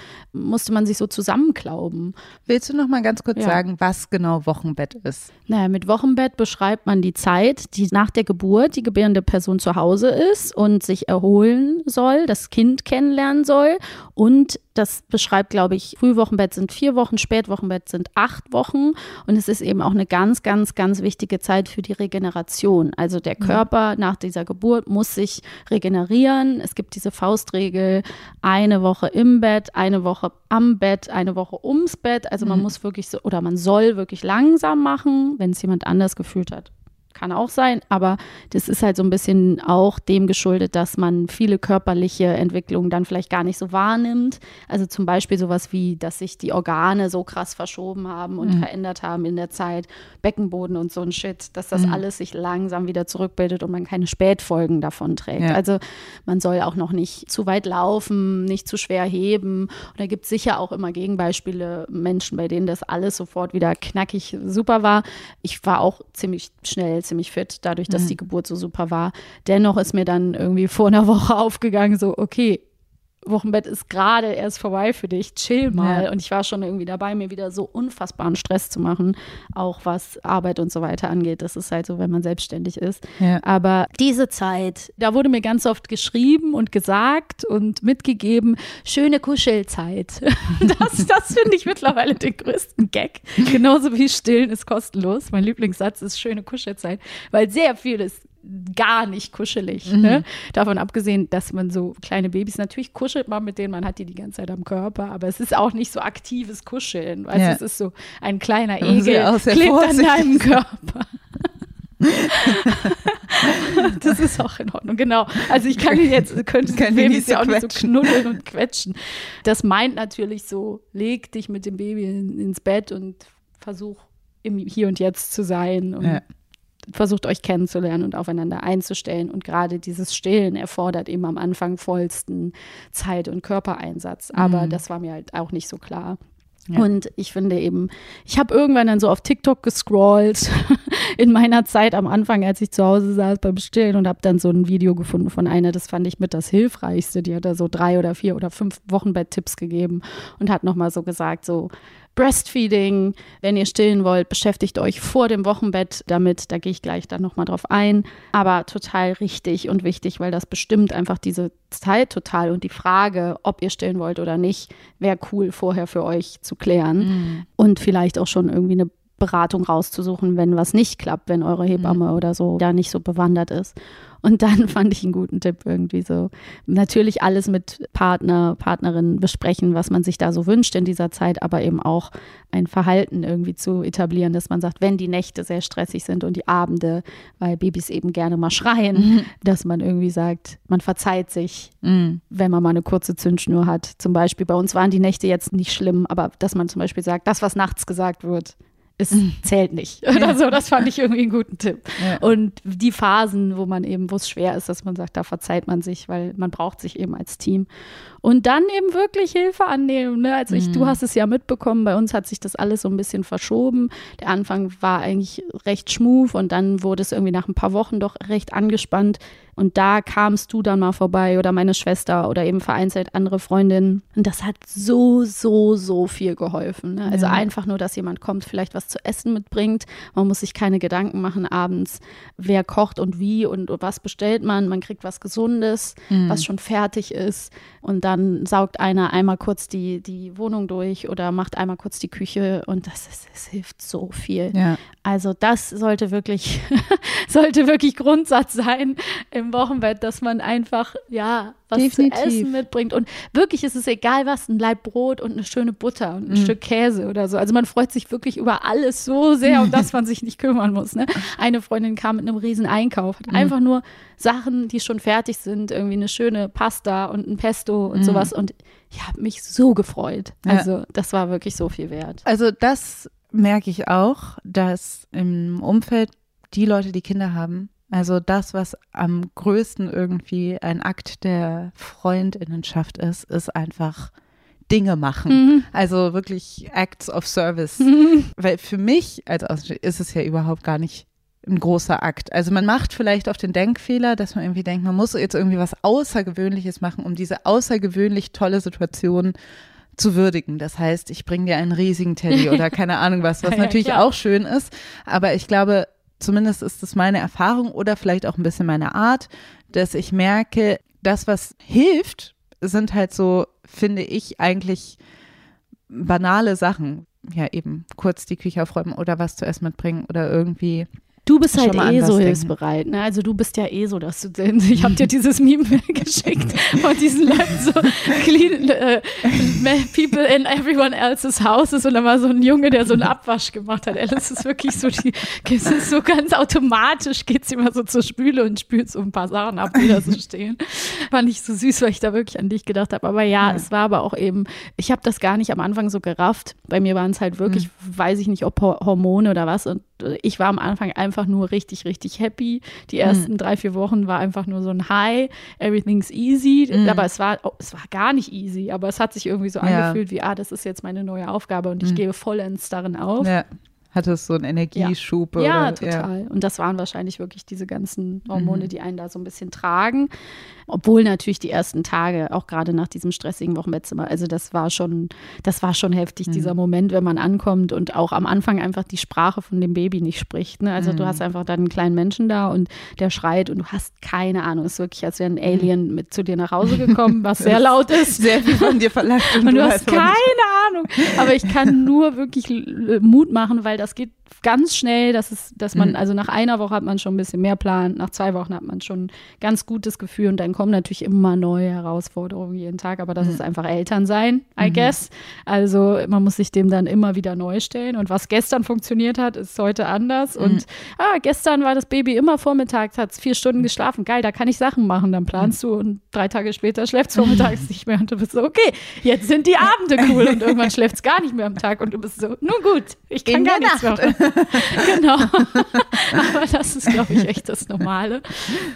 musste man sich so zusammenklauben. Willst du noch mal ganz kurz ja. sagen, was genau Wochenbett ist? Naja, mit Wochenbett beschreibt man die Zeit, die nach der Geburt die gebärende Person zu Hause ist und sich erholen soll, das Kind kennenlernen soll und das beschreibt, glaube ich, Frühwochenbett sind vier Wochen, Spätwochenbett sind acht Wochen. Und es ist eben auch eine ganz, ganz, ganz wichtige Zeit für die Regeneration. Also der mhm. Körper nach dieser Geburt muss sich regenerieren. Es gibt diese Faustregel, eine Woche im Bett, eine Woche am Bett, eine Woche ums Bett. Also man mhm. muss wirklich so, oder man soll wirklich langsam machen, wenn es jemand anders gefühlt hat kann auch sein, aber das ist halt so ein bisschen auch dem geschuldet, dass man viele körperliche Entwicklungen dann vielleicht gar nicht so wahrnimmt. Also zum Beispiel sowas wie, dass sich die Organe so krass verschoben haben und mhm. verändert haben in der Zeit, Beckenboden und so ein Shit, dass das mhm. alles sich langsam wieder zurückbildet und man keine Spätfolgen davon trägt. Ja. Also man soll auch noch nicht zu weit laufen, nicht zu schwer heben. Und da gibt es sicher auch immer Gegenbeispiele, Menschen, bei denen das alles sofort wieder knackig super war. Ich war auch ziemlich schnell ziemlich fit, dadurch, dass mhm. die Geburt so super war. Dennoch ist mir dann irgendwie vor einer Woche aufgegangen, so, okay, Wochenbett ist gerade erst vorbei für dich, chill mal. Ja. Und ich war schon irgendwie dabei, mir wieder so unfassbaren Stress zu machen, auch was Arbeit und so weiter angeht. Das ist halt so, wenn man selbstständig ist. Ja. Aber diese Zeit, da wurde mir ganz oft geschrieben und gesagt und mitgegeben, schöne Kuschelzeit. Das, das finde ich mittlerweile den größten Gag. Genauso wie Stillen ist kostenlos. Mein Lieblingssatz ist schöne Kuschelzeit, weil sehr viel ist gar nicht kuschelig. Mhm. Ne? Davon abgesehen, dass man so kleine Babys, natürlich kuschelt man mit denen, man hat die die ganze Zeit am Körper, aber es ist auch nicht so aktives Kuscheln. Weißt? Ja. Es ist so ein kleiner Egel, klebt an deinem Körper. das ist auch in Ordnung, genau. Also ich kann ihn jetzt, könnte das Baby ja auch nicht so knuddeln und quetschen. Das meint natürlich so, leg dich mit dem Baby in, ins Bett und versuch im Hier und Jetzt zu sein und ja versucht euch kennenzulernen und aufeinander einzustellen. Und gerade dieses Stillen erfordert eben am Anfang vollsten Zeit- und Körpereinsatz. Aber mhm. das war mir halt auch nicht so klar. Ja. Und ich finde eben, ich habe irgendwann dann so auf TikTok gescrollt in meiner Zeit am Anfang, als ich zu Hause saß beim Stillen und habe dann so ein Video gefunden von einer, das fand ich mit das Hilfreichste. Die hat da so drei oder vier oder fünf Wochenbett-Tipps gegeben und hat nochmal so gesagt, so Breastfeeding, wenn ihr stillen wollt, beschäftigt euch vor dem Wochenbett damit. Da gehe ich gleich dann nochmal drauf ein. Aber total richtig und wichtig, weil das bestimmt einfach diese Zeit total und die Frage, ob ihr stillen wollt oder nicht, wäre cool vorher für euch zu klären. Mhm. Und vielleicht auch schon irgendwie eine Beratung rauszusuchen, wenn was nicht klappt, wenn eure Hebamme mhm. oder so da nicht so bewandert ist. Und dann fand ich einen guten Tipp irgendwie so. Natürlich alles mit Partner, Partnerin besprechen, was man sich da so wünscht in dieser Zeit, aber eben auch ein Verhalten irgendwie zu etablieren, dass man sagt, wenn die Nächte sehr stressig sind und die Abende, weil Babys eben gerne mal schreien, mhm. dass man irgendwie sagt, man verzeiht sich, mhm. wenn man mal eine kurze Zündschnur hat. Zum Beispiel bei uns waren die Nächte jetzt nicht schlimm, aber dass man zum Beispiel sagt, das, was nachts gesagt wird, es mhm. zählt nicht oder so. Das fand ich irgendwie einen guten Tipp. Ja. Und die Phasen, wo man eben, wo es schwer ist, dass man sagt, da verzeiht man sich, weil man braucht sich eben als Team. Und dann eben wirklich Hilfe annehmen. Ne? Also ich, mhm. du hast es ja mitbekommen, bei uns hat sich das alles so ein bisschen verschoben. Der Anfang war eigentlich recht schmuf und dann wurde es irgendwie nach ein paar Wochen doch recht angespannt. Und da kamst du dann mal vorbei oder meine Schwester oder eben vereinzelt andere Freundinnen. Und das hat so, so, so viel geholfen. Ne? Also ja. einfach nur, dass jemand kommt, vielleicht was zu essen mitbringt. Man muss sich keine Gedanken machen abends, wer kocht und wie und was bestellt man. Man kriegt was Gesundes, mhm. was schon fertig ist. Und dann saugt einer einmal kurz die, die Wohnung durch oder macht einmal kurz die Küche. Und das, ist, das hilft so viel. Ja. Also das sollte wirklich, sollte wirklich Grundsatz sein im Wochenbett, dass man einfach, ja, was Definitiv. zu essen mitbringt. Und wirklich ist es egal was, ein Laib Brot und eine schöne Butter und ein mhm. Stück Käse oder so. Also man freut sich wirklich über alles so sehr, um das man sich nicht kümmern muss. Ne? Eine Freundin kam mit einem riesen Einkauf, hat mhm. einfach nur Sachen, die schon fertig sind, irgendwie eine schöne Pasta und ein Pesto und mhm. Sowas. Und ich habe mich so gefreut. Also ja. das war wirklich so viel wert. Also das merke ich auch, dass im Umfeld die Leute, die Kinder haben, also das, was am größten irgendwie ein Akt der Freundinnenschaft ist, ist einfach Dinge machen. Mhm. Also wirklich Acts of Service. Mhm. Weil für mich also ist es ja überhaupt gar nicht ein großer Akt. Also man macht vielleicht auf den Denkfehler, dass man irgendwie denkt, man muss jetzt irgendwie was Außergewöhnliches machen, um diese außergewöhnlich tolle Situation zu würdigen. Das heißt, ich bringe dir einen riesigen Teddy oder keine Ahnung was, was ja, natürlich klar. auch schön ist. Aber ich glaube, zumindest ist es meine Erfahrung oder vielleicht auch ein bisschen meine Art, dass ich merke, das, was hilft, sind halt so, finde ich, eigentlich banale Sachen. Ja, eben kurz die Küche aufräumen oder was zu essen mitbringen oder irgendwie Du bist halt eh so hilfsbereit, ne? Also du bist ja eh so, dass du, ich habe dir dieses Meme geschickt von diesen Leuten so clean uh, people in everyone else's houses und da war so ein Junge, der so einen Abwasch gemacht hat. Es ist wirklich so, die, es ist so ganz automatisch geht sie immer so zur Spüle und spült so ein paar Sachen ab, die da so stehen. Fand ich so süß, weil ich da wirklich an dich gedacht habe. Aber ja, ja, es war aber auch eben, ich habe das gar nicht am Anfang so gerafft. Bei mir waren es halt wirklich, mhm. weiß ich nicht, ob Hormone oder was und ich war am Anfang einfach nur richtig, richtig happy. Die ersten mhm. drei, vier Wochen war einfach nur so ein High, everything's easy. Mhm. Aber es war, oh, es war gar nicht easy, aber es hat sich irgendwie so ja. angefühlt wie, ah, das ist jetzt meine neue Aufgabe und ich mhm. gehe vollends darin auf. Ja. Hatte es so einen Energieschub? Ja, ja total. Ja. Und das waren wahrscheinlich wirklich diese ganzen Hormone, mhm. die einen da so ein bisschen tragen. Obwohl natürlich die ersten Tage, auch gerade nach diesem stressigen Wochenbettzimmer, also das war schon, das war schon heftig, mhm. dieser Moment, wenn man ankommt und auch am Anfang einfach die Sprache von dem Baby nicht spricht. Ne? Also mhm. du hast einfach dann einen kleinen Menschen da und der schreit und du hast keine Ahnung. Es ist wirklich, als wäre ein Alien mit zu dir nach Hause gekommen, was sehr laut ist. Sehr viel von dir verlangt. Und, und du, du hast keine Ahnung. Aber ich kann nur wirklich Mut machen, weil das geht ganz schnell, dass es, dass man, mhm. also nach einer Woche hat man schon ein bisschen mehr Plan, nach zwei Wochen hat man schon ein ganz gutes Gefühl und dann kommen natürlich immer neue Herausforderungen jeden Tag, aber das mhm. ist einfach Elternsein, I mhm. guess. Also man muss sich dem dann immer wieder neu stellen und was gestern funktioniert hat, ist heute anders mhm. und ah, gestern war das Baby immer vormittags, hat vier Stunden geschlafen, geil, da kann ich Sachen machen, dann planst mhm. du und drei Tage später schläft es vormittags nicht mehr und du bist so, okay, jetzt sind die Abende cool und irgendwann schläft es gar nicht mehr am Tag und du bist so, nun gut, ich kann In gar nichts Nacht. machen. genau. Aber das ist, glaube ich, echt das Normale.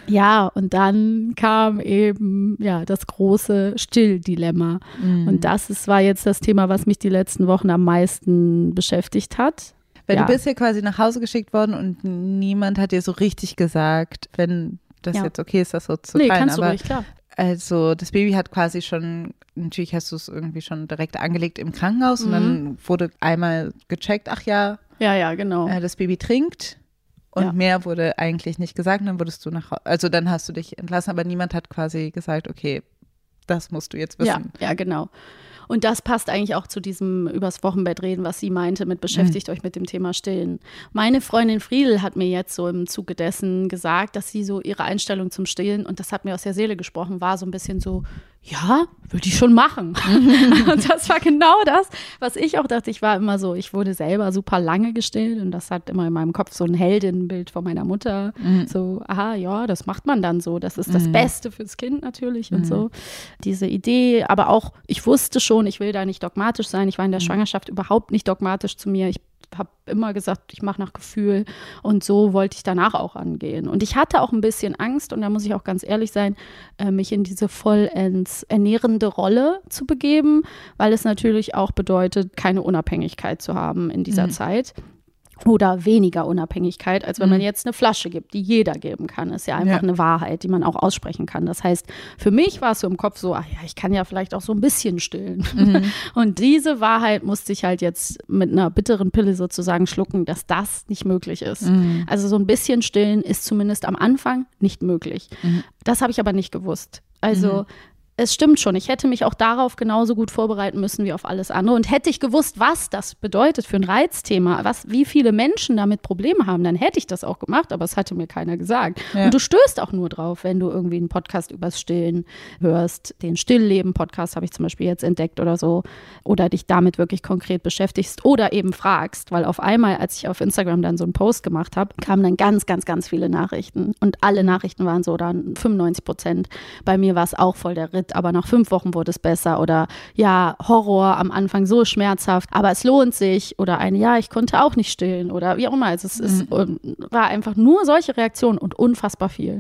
Ja, und dann kam eben ja das große Stilldilemma. Mhm. Und das ist, war jetzt das Thema, was mich die letzten Wochen am meisten beschäftigt hat. Weil ja. du bist ja quasi nach Hause geschickt worden und niemand hat dir so richtig gesagt, wenn das ja. jetzt okay ist, das so zu nee, teilen. Kannst du ruhig, klar. Also das Baby hat quasi schon, natürlich hast du es irgendwie schon direkt angelegt im Krankenhaus mhm. und dann wurde einmal gecheckt, ach ja, ja, ja, genau. Äh, das Baby trinkt und ja. mehr wurde eigentlich nicht gesagt. Und dann wurdest du nach, also dann hast du dich entlassen, aber niemand hat quasi gesagt, okay, das musst du jetzt wissen. Ja, ja, genau. Und das passt eigentlich auch zu diesem übers Wochenbett reden, was sie meinte, mit beschäftigt mhm. euch mit dem Thema Stillen. Meine Freundin Friedel hat mir jetzt so im Zuge dessen gesagt, dass sie so ihre Einstellung zum Stillen, und das hat mir aus der Seele gesprochen, war so ein bisschen so, ja, würde ich schon machen. und das war genau das, was ich auch dachte. Ich war immer so, ich wurde selber super lange gestillt und das hat immer in meinem Kopf so ein Heldinnenbild von meiner Mutter. Mhm. So, aha, ja, das macht man dann so. Das ist das mhm. Beste fürs Kind natürlich mhm. und so. Diese Idee, aber auch, ich wusste schon, ich will da nicht dogmatisch sein. Ich war in der mhm. Schwangerschaft überhaupt nicht dogmatisch zu mir. Ich habe immer gesagt, ich mache nach Gefühl und so wollte ich danach auch angehen. Und ich hatte auch ein bisschen Angst und da muss ich auch ganz ehrlich sein, äh, mich in diese vollends ernährende Rolle zu begeben, weil es natürlich auch bedeutet, keine Unabhängigkeit zu haben in dieser mhm. Zeit oder weniger Unabhängigkeit, als wenn mhm. man jetzt eine Flasche gibt, die jeder geben kann. Ist ja einfach ja. eine Wahrheit, die man auch aussprechen kann. Das heißt, für mich war es so im Kopf so, ach ja, ich kann ja vielleicht auch so ein bisschen stillen. Mhm. Und diese Wahrheit musste ich halt jetzt mit einer bitteren Pille sozusagen schlucken, dass das nicht möglich ist. Mhm. Also so ein bisschen stillen ist zumindest am Anfang nicht möglich. Mhm. Das habe ich aber nicht gewusst. Also mhm es stimmt schon. Ich hätte mich auch darauf genauso gut vorbereiten müssen wie auf alles andere. Und hätte ich gewusst, was das bedeutet für ein Reizthema, was, wie viele Menschen damit Probleme haben, dann hätte ich das auch gemacht, aber es hatte mir keiner gesagt. Ja. Und du stößt auch nur drauf, wenn du irgendwie einen Podcast übers Stillen hörst. Den Stillleben-Podcast habe ich zum Beispiel jetzt entdeckt oder so. Oder dich damit wirklich konkret beschäftigst oder eben fragst, weil auf einmal, als ich auf Instagram dann so einen Post gemacht habe, kamen dann ganz, ganz, ganz viele Nachrichten. Und alle Nachrichten waren so dann 95 Prozent. Bei mir war es auch voll der Ritt aber nach fünf Wochen wurde es besser oder ja, Horror am Anfang so schmerzhaft, aber es lohnt sich oder ein Ja, ich konnte auch nicht stillen oder wie auch immer. Also es ist, mhm. war einfach nur solche Reaktionen und unfassbar viel.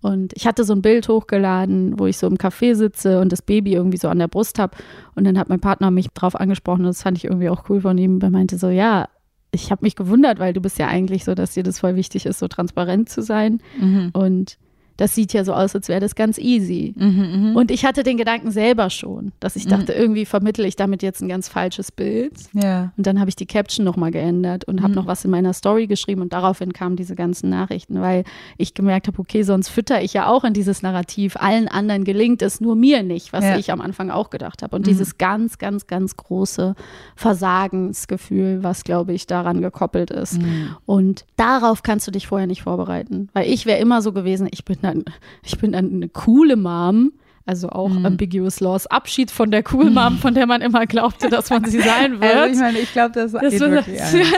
Und ich hatte so ein Bild hochgeladen, wo ich so im Café sitze und das Baby irgendwie so an der Brust habe. Und dann hat mein Partner mich drauf angesprochen und das fand ich irgendwie auch cool von ihm. Er meinte so, ja, ich habe mich gewundert, weil du bist ja eigentlich so, dass dir das voll wichtig ist, so transparent zu sein. Mhm. Und das sieht ja so aus, als wäre das ganz easy. Mhm, mh. Und ich hatte den Gedanken selber schon, dass ich dachte, mhm. irgendwie vermittle ich damit jetzt ein ganz falsches Bild. Ja. Und dann habe ich die Caption nochmal geändert und habe mhm. noch was in meiner Story geschrieben und daraufhin kamen diese ganzen Nachrichten, weil ich gemerkt habe, okay, sonst fütter ich ja auch in dieses Narrativ. Allen anderen gelingt es, nur mir nicht, was ja. ich am Anfang auch gedacht habe. Und mhm. dieses ganz, ganz, ganz große Versagensgefühl, was, glaube ich, daran gekoppelt ist. Mhm. Und darauf kannst du dich vorher nicht vorbereiten, weil ich wäre immer so gewesen, ich bin ich bin eine coole Mom, also auch mhm. Ambiguous Laws. Abschied von der Cool Mom, von der man immer glaubte, dass man sie sein wird. Also ich meine, ich glaube, das, das ja,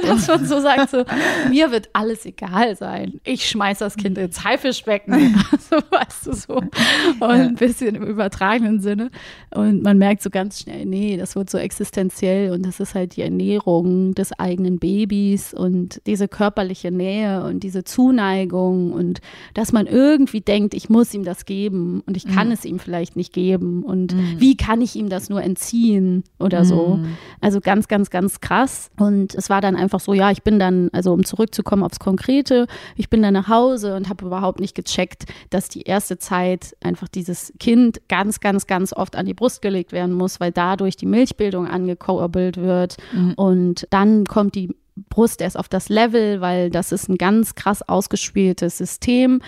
dass man so sagt, so, mir wird alles egal sein. Ich schmeiß das Kind ins Haifischbecken. also, weißt du so. Und ein bisschen im übertragenen Sinne. Und man merkt so ganz schnell, nee, das wird so existenziell und das ist halt die Ernährung des eigenen Babys und diese körperliche Nähe und diese Zuneigung und dass man irgendwie denkt, ich muss ihm das geben und ich kann mhm. es ihm vielleicht vielleicht nicht geben und mhm. wie kann ich ihm das nur entziehen oder so. Mhm. Also ganz, ganz, ganz krass. Und es war dann einfach so, ja, ich bin dann, also um zurückzukommen aufs Konkrete, ich bin dann nach Hause und habe überhaupt nicht gecheckt, dass die erste Zeit einfach dieses Kind ganz, ganz, ganz oft an die Brust gelegt werden muss, weil dadurch die Milchbildung angekurbelt wird. Mhm. Und dann kommt die Brust erst auf das Level, weil das ist ein ganz krass ausgespieltes System,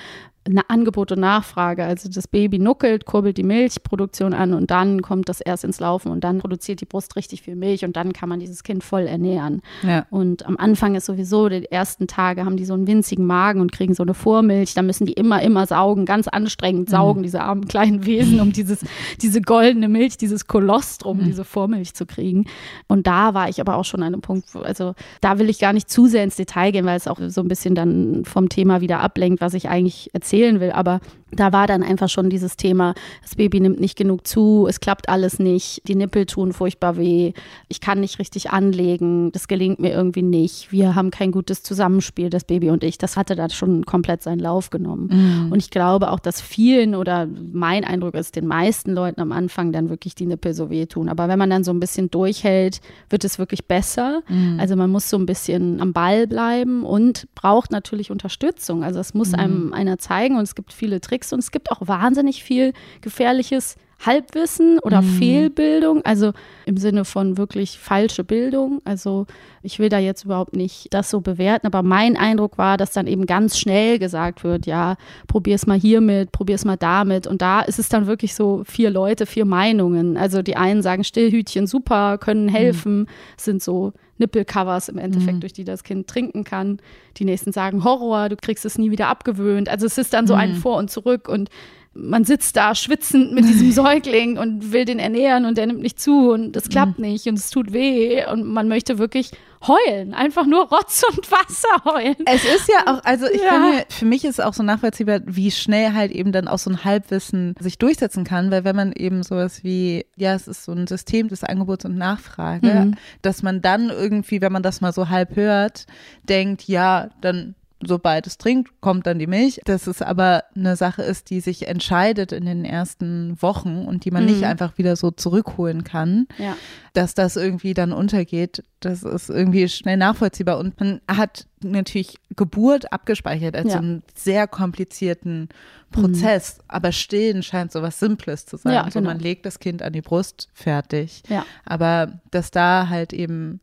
Angebot und Nachfrage. Also das Baby nuckelt, kurbelt die Milchproduktion an und dann kommt das erst ins Laufen und dann produziert die Brust richtig viel Milch und dann kann man dieses Kind voll ernähren. Ja. Und am Anfang ist sowieso, die ersten Tage haben die so einen winzigen Magen und kriegen so eine Vormilch. Da müssen die immer, immer saugen, ganz anstrengend saugen, mhm. diese armen kleinen Wesen, um dieses, diese goldene Milch, dieses Kolostrum, mhm. diese Vormilch zu kriegen. Und da war ich aber auch schon an einem Punkt, also da will ich gar nicht zu sehr ins Detail gehen, weil es auch so ein bisschen dann vom Thema wieder ablenkt, was ich eigentlich erzähle erzählen will, aber da war dann einfach schon dieses Thema, das Baby nimmt nicht genug zu, es klappt alles nicht, die Nippel tun furchtbar weh, ich kann nicht richtig anlegen, das gelingt mir irgendwie nicht, wir haben kein gutes Zusammenspiel, das Baby und ich. Das hatte da schon komplett seinen Lauf genommen. Mhm. Und ich glaube auch, dass vielen oder mein Eindruck ist, den meisten Leuten am Anfang dann wirklich die Nippel so wehtun. Aber wenn man dann so ein bisschen durchhält, wird es wirklich besser. Mhm. Also man muss so ein bisschen am Ball bleiben und braucht natürlich Unterstützung. Also es muss mhm. einem einer zeigen und es gibt viele Tricks und es gibt auch wahnsinnig viel gefährliches Halbwissen oder mhm. Fehlbildung, also im Sinne von wirklich falsche Bildung. Also ich will da jetzt überhaupt nicht das so bewerten, aber mein Eindruck war, dass dann eben ganz schnell gesagt wird, ja, probier's mal hiermit, probier's mal damit. Und da ist es dann wirklich so vier Leute, vier Meinungen. Also die einen sagen Stillhütchen super, können mhm. helfen, mhm. sind so Nippelcovers im Endeffekt, mhm. durch die das Kind trinken kann. Die nächsten sagen Horror, du kriegst es nie wieder abgewöhnt. Also es ist dann so ein mhm. Vor und Zurück und man sitzt da schwitzend mit diesem Säugling und will den ernähren und der nimmt nicht zu und es klappt mhm. nicht und es tut weh und man möchte wirklich heulen, einfach nur Rotz und Wasser heulen. Es ist ja auch, also ich ja. finde, für mich ist auch so nachvollziehbar, wie schnell halt eben dann auch so ein Halbwissen sich durchsetzen kann, weil wenn man eben sowas wie, ja, es ist so ein System des Angebots und Nachfrage, mhm. dass man dann irgendwie, wenn man das mal so halb hört, denkt, ja, dann sobald es trinkt, kommt dann die Milch. Dass es aber eine Sache ist, die sich entscheidet in den ersten Wochen und die man mhm. nicht einfach wieder so zurückholen kann, ja. dass das irgendwie dann untergeht, das ist irgendwie schnell nachvollziehbar. Und man hat natürlich Geburt abgespeichert als ja. einen sehr komplizierten Prozess, mhm. aber Stillen scheint so was Simples zu sein. Ja, genau. so man legt das Kind an die Brust, fertig. Ja. Aber dass da halt eben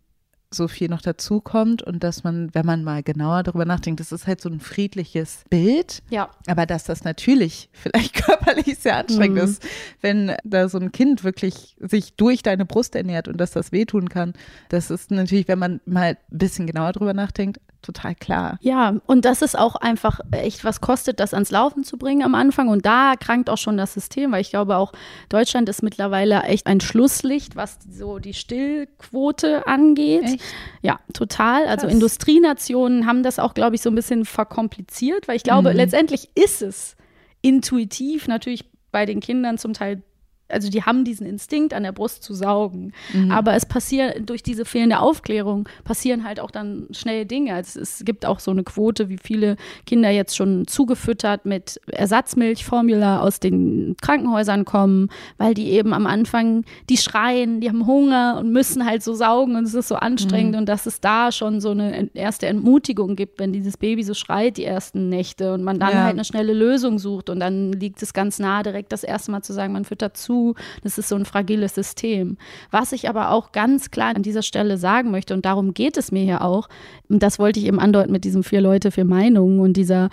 so viel noch dazu kommt und dass man, wenn man mal genauer darüber nachdenkt, das ist halt so ein friedliches Bild. Ja. Aber dass das natürlich vielleicht körperlich sehr anstrengend mhm. ist, wenn da so ein Kind wirklich sich durch deine Brust ernährt und dass das wehtun kann. Das ist natürlich, wenn man mal ein bisschen genauer darüber nachdenkt, total klar. Ja, und das ist auch einfach echt, was kostet, das ans Laufen zu bringen am Anfang. Und da krankt auch schon das System, weil ich glaube auch, Deutschland ist mittlerweile echt ein Schlusslicht, was so die Stillquote angeht. Echt? Ja, total. Also Krass. Industrienationen haben das auch, glaube ich, so ein bisschen verkompliziert, weil ich glaube, mhm. letztendlich ist es intuitiv natürlich bei den Kindern zum Teil also die haben diesen Instinkt, an der Brust zu saugen. Mhm. Aber es passiert durch diese fehlende Aufklärung passieren halt auch dann schnell Dinge. Also es gibt auch so eine Quote, wie viele Kinder jetzt schon zugefüttert mit Ersatzmilchformula aus den Krankenhäusern kommen, weil die eben am Anfang, die schreien, die haben Hunger und müssen halt so saugen und es ist so anstrengend mhm. und dass es da schon so eine erste Entmutigung gibt, wenn dieses Baby so schreit die ersten Nächte und man dann ja. halt eine schnelle Lösung sucht und dann liegt es ganz nah, direkt das erste Mal zu sagen, man füttert zu zu. Das ist so ein fragiles System. Was ich aber auch ganz klar an dieser Stelle sagen möchte, und darum geht es mir hier auch, und das wollte ich eben andeuten mit diesem vier Leute, vier Meinungen und dieser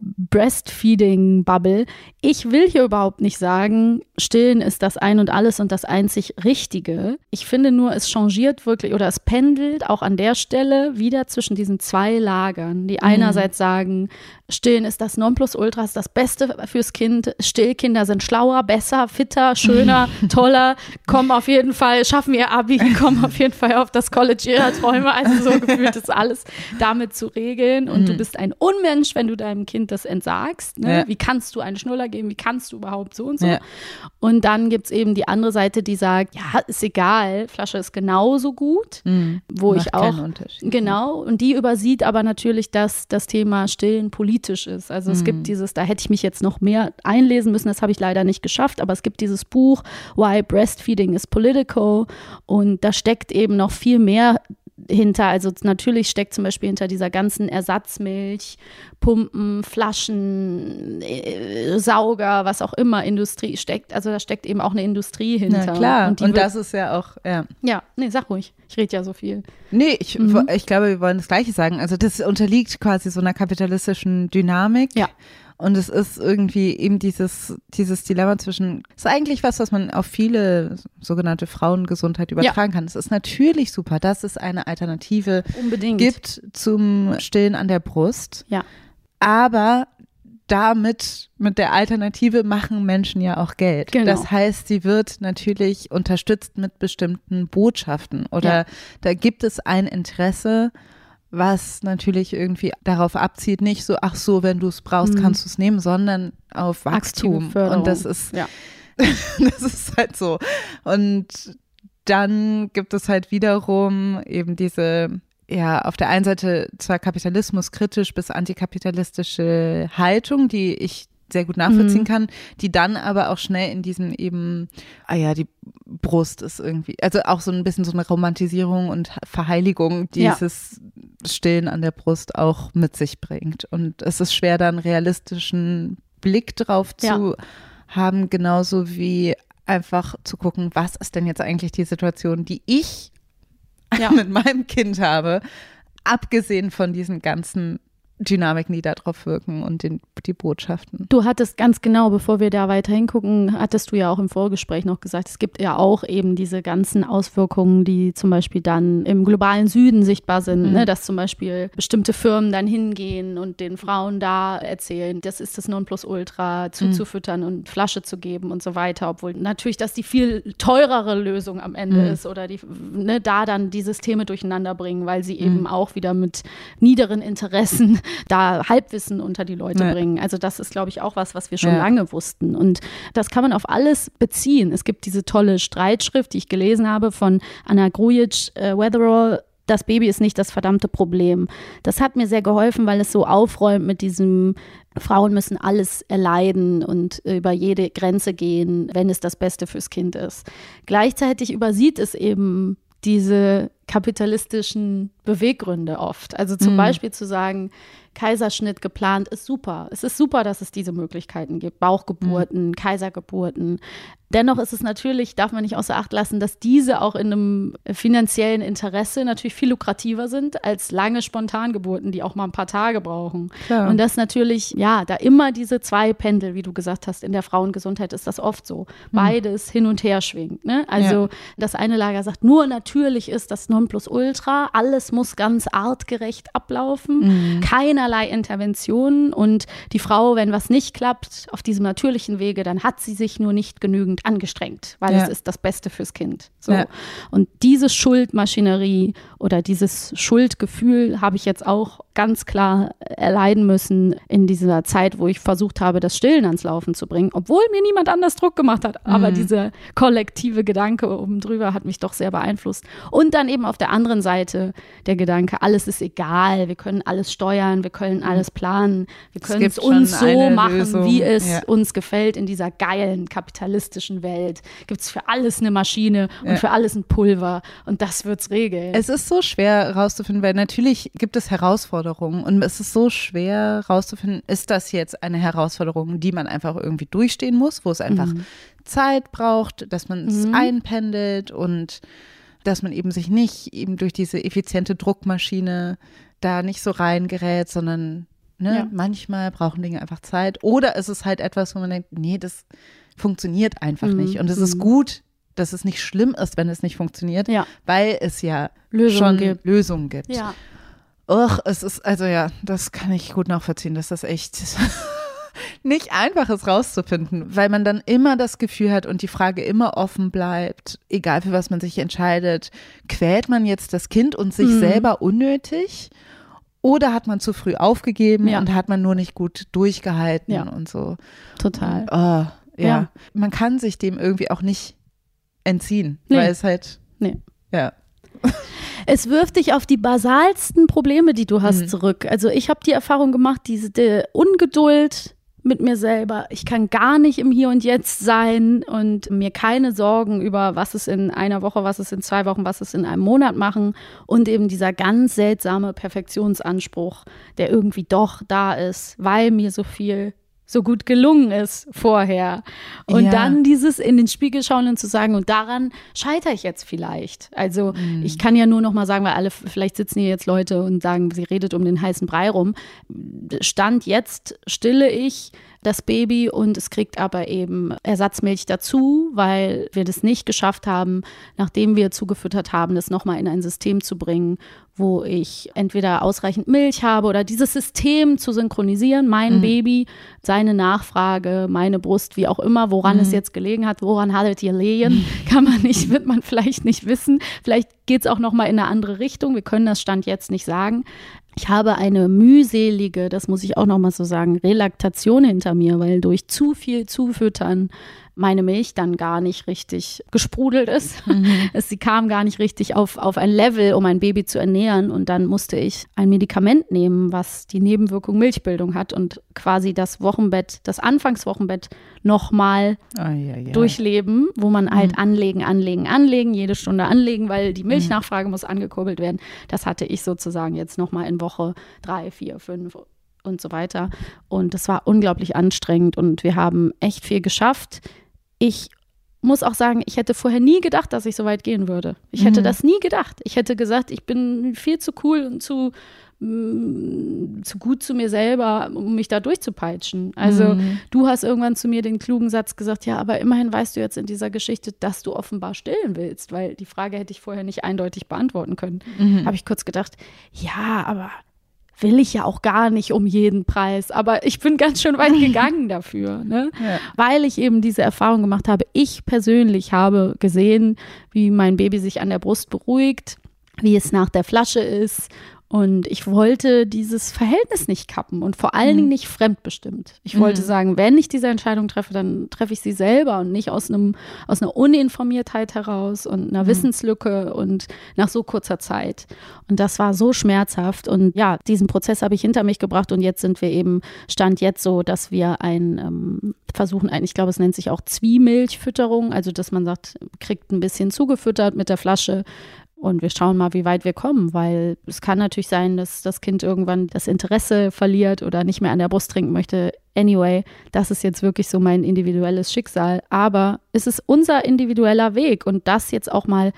Breastfeeding-Bubble. Ich will hier überhaupt nicht sagen, Stillen ist das Ein und Alles und das einzig Richtige. Ich finde nur, es changiert wirklich oder es pendelt auch an der Stelle wieder zwischen diesen zwei Lagern, die mhm. einerseits sagen, Stillen ist das Nonplusultra, ist das Beste fürs Kind. Stillkinder sind schlauer, besser, fitter, schöner, toller, kommen auf jeden Fall, schaffen ihr Abi, kommen auf jeden Fall auf das College ihrer Träume. Also so gefühlt ist alles damit zu regeln. Und mhm. du bist ein Unmensch, wenn du deinem Kind das entsagst. Ne? Ja. Wie kannst du einen Schnuller geben? Wie kannst du überhaupt so und so? Ja. Und dann gibt es eben die andere Seite, die sagt, ja, ist egal, Flasche ist genauso gut, mhm. wo Macht ich auch. Genau. Und die übersieht aber natürlich, dass das Thema Stillen politisch ist. Also es mhm. gibt dieses, da hätte ich mich jetzt noch mehr einlesen müssen, das habe ich leider nicht geschafft, aber es gibt dieses Buch Why Breastfeeding is Political und da steckt eben noch viel mehr hinter. Also natürlich steckt zum Beispiel hinter dieser ganzen Ersatzmilch, Pumpen, Flaschen, äh, Sauger, was auch immer Industrie steckt. Also da steckt eben auch eine Industrie hinter. Na klar, und, und das ist ja auch, ja. Ja, nee, sag ruhig. Ich rede ja so viel. Nee, ich, mhm. ich glaube, wir wollen das Gleiche sagen. Also das unterliegt quasi so einer kapitalistischen Dynamik. Ja. Und es ist irgendwie eben dieses, dieses Dilemma zwischen, ist eigentlich was, was man auf viele sogenannte Frauengesundheit übertragen ja. kann. Es ist natürlich super, dass es eine Alternative Unbedingt. gibt zum Stillen an der Brust. Ja. Aber damit, mit der Alternative machen Menschen ja auch Geld. Genau. Das heißt, sie wird natürlich unterstützt mit bestimmten Botschaften oder ja. da gibt es ein Interesse, was natürlich irgendwie darauf abzieht, nicht so, ach so, wenn du es brauchst, mhm. kannst du es nehmen, sondern auf Wachstum. Und das ist, ja. das ist halt so. Und dann gibt es halt wiederum eben diese, ja, auf der einen Seite zwar Kapitalismus kritisch bis antikapitalistische Haltung, die ich sehr gut nachvollziehen mhm. kann, die dann aber auch schnell in diesen eben, ah ja, die Brust ist irgendwie, also auch so ein bisschen so eine Romantisierung und Verheiligung dieses ja. Stillen an der Brust auch mit sich bringt. Und es ist schwer, da einen realistischen Blick drauf ja. zu haben, genauso wie einfach zu gucken, was ist denn jetzt eigentlich die Situation, die ich ja. mit meinem Kind habe, abgesehen von diesen ganzen Dynamiken, die da drauf wirken und den, die Botschaften. Du hattest ganz genau, bevor wir da weiter hingucken, hattest du ja auch im Vorgespräch noch gesagt, es gibt ja auch eben diese ganzen Auswirkungen, die zum Beispiel dann im globalen Süden sichtbar sind, mhm. ne? dass zum Beispiel bestimmte Firmen dann hingehen und den Frauen da erzählen, das ist das Nonplusultra, zuzufüttern mhm. und Flasche zu geben und so weiter, obwohl natürlich das die viel teurere Lösung am Ende mhm. ist oder die, ne, da dann die Systeme durcheinander bringen, weil sie eben mhm. auch wieder mit niederen Interessen da Halbwissen unter die Leute ja. bringen. Also das ist, glaube ich, auch was, was wir schon ja. lange wussten. Und das kann man auf alles beziehen. Es gibt diese tolle Streitschrift, die ich gelesen habe von Anna Grujic, äh, Weatherall, das Baby ist nicht das verdammte Problem. Das hat mir sehr geholfen, weil es so aufräumt mit diesem, Frauen müssen alles erleiden und über jede Grenze gehen, wenn es das Beste fürs Kind ist. Gleichzeitig übersieht es eben diese kapitalistischen Beweggründe oft. Also zum mhm. Beispiel zu sagen, Kaiserschnitt geplant ist super. Es ist super, dass es diese Möglichkeiten gibt. Bauchgeburten, mhm. Kaisergeburten. Dennoch ist es natürlich, darf man nicht außer Acht lassen, dass diese auch in einem finanziellen Interesse natürlich viel lukrativer sind als lange Spontangeburten, die auch mal ein paar Tage brauchen. Klar. Und das natürlich, ja, da immer diese zwei Pendel, wie du gesagt hast, in der Frauengesundheit ist das oft so. Mhm. Beides hin und her schwingt. Ne? Also ja. das eine Lager sagt, nur natürlich ist das Nonplusultra, alles muss ganz artgerecht ablaufen, mhm. Keinerlei Interventionen und die Frau, wenn was nicht klappt auf diesem natürlichen Wege, dann hat sie sich nur nicht genügend angestrengt, weil ja. es ist das Beste fürs Kind. So. Ja. Und diese Schuldmaschinerie oder dieses Schuldgefühl habe ich jetzt auch ganz klar erleiden müssen in dieser Zeit, wo ich versucht habe, das Stillen ans Laufen zu bringen, obwohl mir niemand anders Druck gemacht hat. Aber mhm. dieser kollektive Gedanke oben drüber hat mich doch sehr beeinflusst. Und dann eben auf der anderen Seite der Gedanke, alles ist egal, wir können alles steuern, wir können mhm. alles planen, wir können es, uns so machen, Lösung. wie es ja. uns gefällt in dieser geilen kapitalistischen Welt. Gibt es für alles eine Maschine und ja. für alles ein Pulver und das wird es regeln. Es ist so schwer herauszufinden, weil natürlich gibt es Herausforderungen Herausforderung. Und es ist so schwer herauszufinden, ist das jetzt eine Herausforderung, die man einfach irgendwie durchstehen muss, wo es einfach mhm. Zeit braucht, dass man es mhm. einpendelt und dass man eben sich nicht eben durch diese effiziente Druckmaschine da nicht so reingerät, sondern ne, ja. manchmal brauchen Dinge einfach Zeit. Oder ist es halt etwas, wo man denkt, nee, das funktioniert einfach mhm. nicht. Und es ist mhm. gut, dass es nicht schlimm ist, wenn es nicht funktioniert, ja. weil es ja Lösungen schon gibt. Lösungen gibt. Ja. Och, es ist, also ja, das kann ich gut nachvollziehen, dass das echt nicht einfach ist rauszufinden, weil man dann immer das Gefühl hat und die Frage immer offen bleibt, egal für was man sich entscheidet, quält man jetzt das Kind und sich mhm. selber unnötig? Oder hat man zu früh aufgegeben ja. und hat man nur nicht gut durchgehalten ja. und so. Total. Und, oh, ja. ja. Man kann sich dem irgendwie auch nicht entziehen, nee. weil es halt. Nee. Ja. Es wirft dich auf die basalsten Probleme, die du hast, mhm. zurück. Also ich habe die Erfahrung gemacht, diese die Ungeduld mit mir selber. Ich kann gar nicht im Hier und Jetzt sein und mir keine Sorgen über, was es in einer Woche, was es in zwei Wochen, was es in einem Monat machen. Und eben dieser ganz seltsame Perfektionsanspruch, der irgendwie doch da ist, weil mir so viel so gut gelungen ist vorher. Und ja. dann dieses in den Spiegel schauen und zu sagen, und daran scheitere ich jetzt vielleicht. Also mhm. ich kann ja nur noch mal sagen, weil alle, vielleicht sitzen hier jetzt Leute und sagen, sie redet um den heißen Brei rum. Stand jetzt stille ich das Baby und es kriegt aber eben Ersatzmilch dazu, weil wir das nicht geschafft haben, nachdem wir zugefüttert haben, das nochmal in ein System zu bringen, wo ich entweder ausreichend Milch habe oder dieses System zu synchronisieren, mein mhm. Baby, seine Nachfrage, meine Brust, wie auch immer, woran mhm. es jetzt gelegen hat, woran hattet ihr Lehen, kann man nicht, wird man vielleicht nicht wissen. Vielleicht geht es auch nochmal in eine andere Richtung. Wir können das Stand jetzt nicht sagen. Ich habe eine mühselige, das muss ich auch noch mal so sagen, Relaktation hinter mir, weil durch zu viel Zufüttern meine Milch dann gar nicht richtig gesprudelt ist. Mhm. Sie kam gar nicht richtig auf, auf ein Level, um ein Baby zu ernähren. Und dann musste ich ein Medikament nehmen, was die Nebenwirkung Milchbildung hat und quasi das Wochenbett, das Anfangswochenbett nochmal oh, ja, ja. durchleben, wo man halt mhm. anlegen, anlegen, anlegen, jede Stunde anlegen, weil die Milchnachfrage mhm. muss angekurbelt werden. Das hatte ich sozusagen jetzt nochmal in Woche drei, vier, fünf und so weiter. Und das war unglaublich anstrengend und wir haben echt viel geschafft ich muss auch sagen, ich hätte vorher nie gedacht, dass ich so weit gehen würde. Ich hätte mhm. das nie gedacht. Ich hätte gesagt, ich bin viel zu cool und zu mm, zu gut zu mir selber, um mich da durchzupeitschen. Also mhm. du hast irgendwann zu mir den klugen Satz gesagt, ja, aber immerhin weißt du jetzt in dieser Geschichte, dass du offenbar stillen willst, weil die Frage hätte ich vorher nicht eindeutig beantworten können. Mhm. Habe ich kurz gedacht, ja, aber will ich ja auch gar nicht um jeden Preis. Aber ich bin ganz schön weit gegangen dafür, ne? Ja. weil ich eben diese Erfahrung gemacht habe. Ich persönlich habe gesehen, wie mein Baby sich an der Brust beruhigt, wie es nach der Flasche ist und ich wollte dieses Verhältnis nicht kappen und vor allen mhm. Dingen nicht fremdbestimmt. Ich wollte mhm. sagen, wenn ich diese Entscheidung treffe, dann treffe ich sie selber und nicht aus einem aus einer Uninformiertheit heraus und einer mhm. Wissenslücke und nach so kurzer Zeit. Und das war so schmerzhaft. Und ja, diesen Prozess habe ich hinter mich gebracht und jetzt sind wir eben stand jetzt so, dass wir ein ähm, versuchen, ein, ich glaube, es nennt sich auch Zwiemilchfütterung, also dass man sagt, kriegt ein bisschen zugefüttert mit der Flasche und wir schauen mal, wie weit wir kommen, weil es kann natürlich sein, dass das Kind irgendwann das Interesse verliert oder nicht mehr an der Brust trinken möchte. Anyway, das ist jetzt wirklich so mein individuelles Schicksal. Aber es ist unser individueller Weg und das jetzt auch mal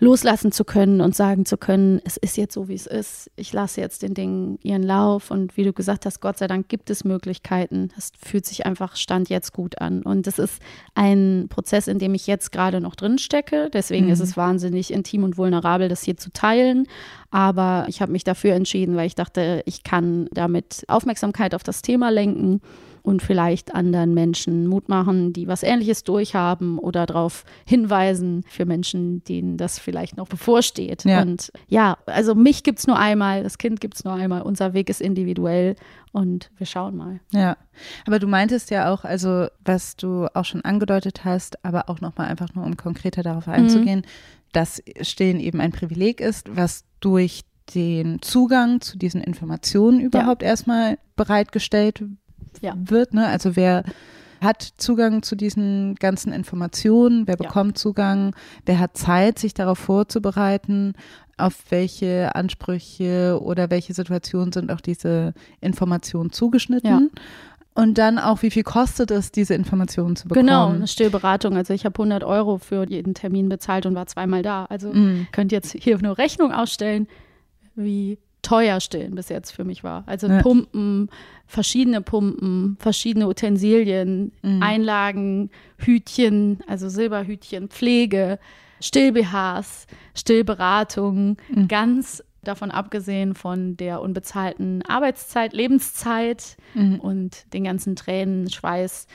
loslassen zu können und sagen zu können, es ist jetzt so, wie es ist. Ich lasse jetzt den Dingen ihren Lauf und wie du gesagt hast, Gott sei Dank gibt es Möglichkeiten. Es fühlt sich einfach Stand jetzt gut an. Und es ist ein Prozess, in dem ich jetzt gerade noch drin stecke. Deswegen mhm. ist es wahnsinnig intim und vulnerabel, das hier zu teilen. Aber ich habe mich dafür entschieden, weil ich dachte, ich kann damit Aufmerksamkeit auf das Thema lenken und vielleicht anderen Menschen Mut machen, die was Ähnliches durchhaben oder darauf hinweisen für Menschen, denen das vielleicht noch bevorsteht. Ja. Und ja, also mich gibt es nur einmal, das Kind gibt es nur einmal, unser Weg ist individuell und wir schauen mal. Ja, aber du meintest ja auch, also was du auch schon angedeutet hast, aber auch nochmal einfach nur, um konkreter darauf einzugehen, mhm. dass Stillen eben ein Privileg ist, was durch den Zugang zu diesen Informationen überhaupt ja. erstmal bereitgestellt ja. wird. Ne? Also wer hat Zugang zu diesen ganzen Informationen, wer bekommt ja. Zugang, wer hat Zeit, sich darauf vorzubereiten, auf welche Ansprüche oder welche Situationen sind auch diese Informationen zugeschnitten. Ja. Und dann auch, wie viel kostet es, diese Informationen zu bekommen? Genau, eine Stillberatung. Also ich habe 100 Euro für jeden Termin bezahlt und war zweimal da. Also mm. könnt jetzt hier eine Rechnung ausstellen, wie teuer stillen bis jetzt für mich war. Also ja. Pumpen, verschiedene Pumpen, verschiedene Utensilien, mhm. Einlagen, Hütchen, also Silberhütchen, Pflege, Still-BHs, Stillberatung, mhm. ganz davon abgesehen von der unbezahlten Arbeitszeit, Lebenszeit mhm. und den ganzen Tränen, Schweiß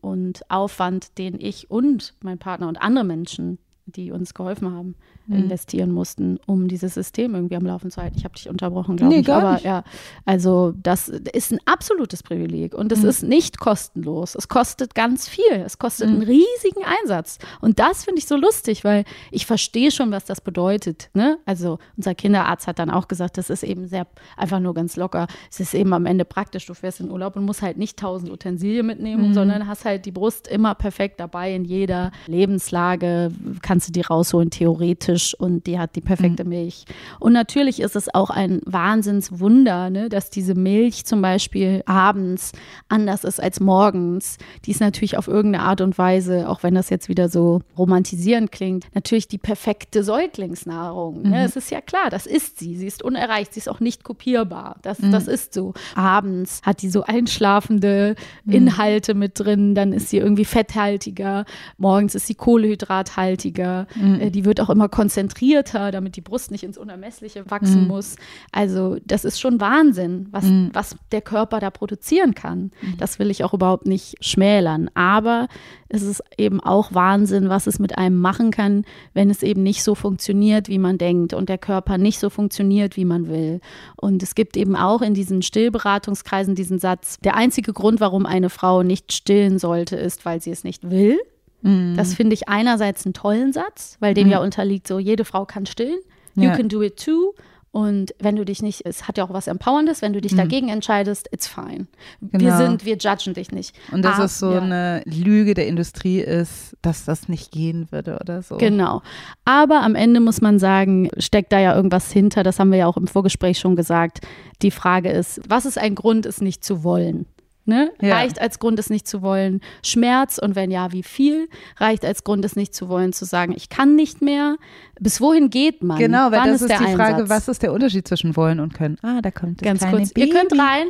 und Aufwand, den ich und mein Partner und andere Menschen, die uns geholfen haben, mhm. investieren mussten, um dieses System irgendwie am Laufen zu halten. Ich habe dich unterbrochen, glaube nee, ich. Aber nicht. ja, also das ist ein absolutes Privileg und es mhm. ist nicht kostenlos. Es kostet ganz viel. Es kostet mhm. einen riesigen Einsatz. Und das finde ich so lustig, weil ich verstehe schon, was das bedeutet. Ne? Also unser Kinderarzt hat dann auch gesagt, das ist eben sehr einfach nur ganz locker. Es ist eben am Ende praktisch. Du fährst in Urlaub und musst halt nicht tausend Utensilien mitnehmen, mhm. sondern hast halt die Brust immer perfekt dabei in jeder Lebenslage. Kannst du die rausholen, theoretisch und die hat die perfekte mhm. Milch. Und natürlich ist es auch ein Wahnsinnswunder, ne, dass diese Milch zum Beispiel abends anders ist als morgens. Die ist natürlich auf irgendeine Art und Weise, auch wenn das jetzt wieder so romantisierend klingt, natürlich die perfekte Säuglingsnahrung. Ne? Mhm. Es ist ja klar, das ist sie. Sie ist unerreicht, sie ist auch nicht kopierbar. Das, mhm. das ist so. Abends hat die so einschlafende mhm. Inhalte mit drin, dann ist sie irgendwie fetthaltiger. Morgens ist sie kohlehydrathaltiger. Mhm. Äh, die wird auch immer konzentrierter, damit die Brust nicht ins Unermessliche wachsen mhm. muss. Also das ist schon Wahnsinn, was, mhm. was der Körper da produzieren kann. Mhm. Das will ich auch überhaupt nicht schmälern. Aber es ist eben auch Wahnsinn, was es mit einem machen kann, wenn es eben nicht so funktioniert, wie man denkt und der Körper nicht so funktioniert, wie man will. Und es gibt eben auch in diesen Stillberatungskreisen diesen Satz, der einzige Grund, warum eine Frau nicht stillen sollte, ist, weil sie es nicht will. Mhm. Das finde ich einerseits einen tollen Satz, weil dem mhm. ja unterliegt, so jede Frau kann stillen. You ja. can do it too. Und wenn du dich nicht, es hat ja auch was Empowerndes, wenn du dich mhm. dagegen entscheidest, it's fine. Genau. Wir sind, wir judgen dich nicht. Und dass es so ja. eine Lüge der Industrie ist, dass das nicht gehen würde oder so. Genau. Aber am Ende muss man sagen, steckt da ja irgendwas hinter, das haben wir ja auch im Vorgespräch schon gesagt. Die Frage ist, was ist ein Grund, es nicht zu wollen? Ne? Ja. Reicht als Grund, es nicht zu wollen. Schmerz und wenn ja, wie viel? Reicht als Grund, es nicht zu wollen, zu sagen, ich kann nicht mehr. Bis wohin geht man? Genau, weil Wann das ist, ist die Einsatz? Frage, was ist der Unterschied zwischen wollen und können? Ah, da kommt das Ganz kurz, Baby. ihr könnt rein.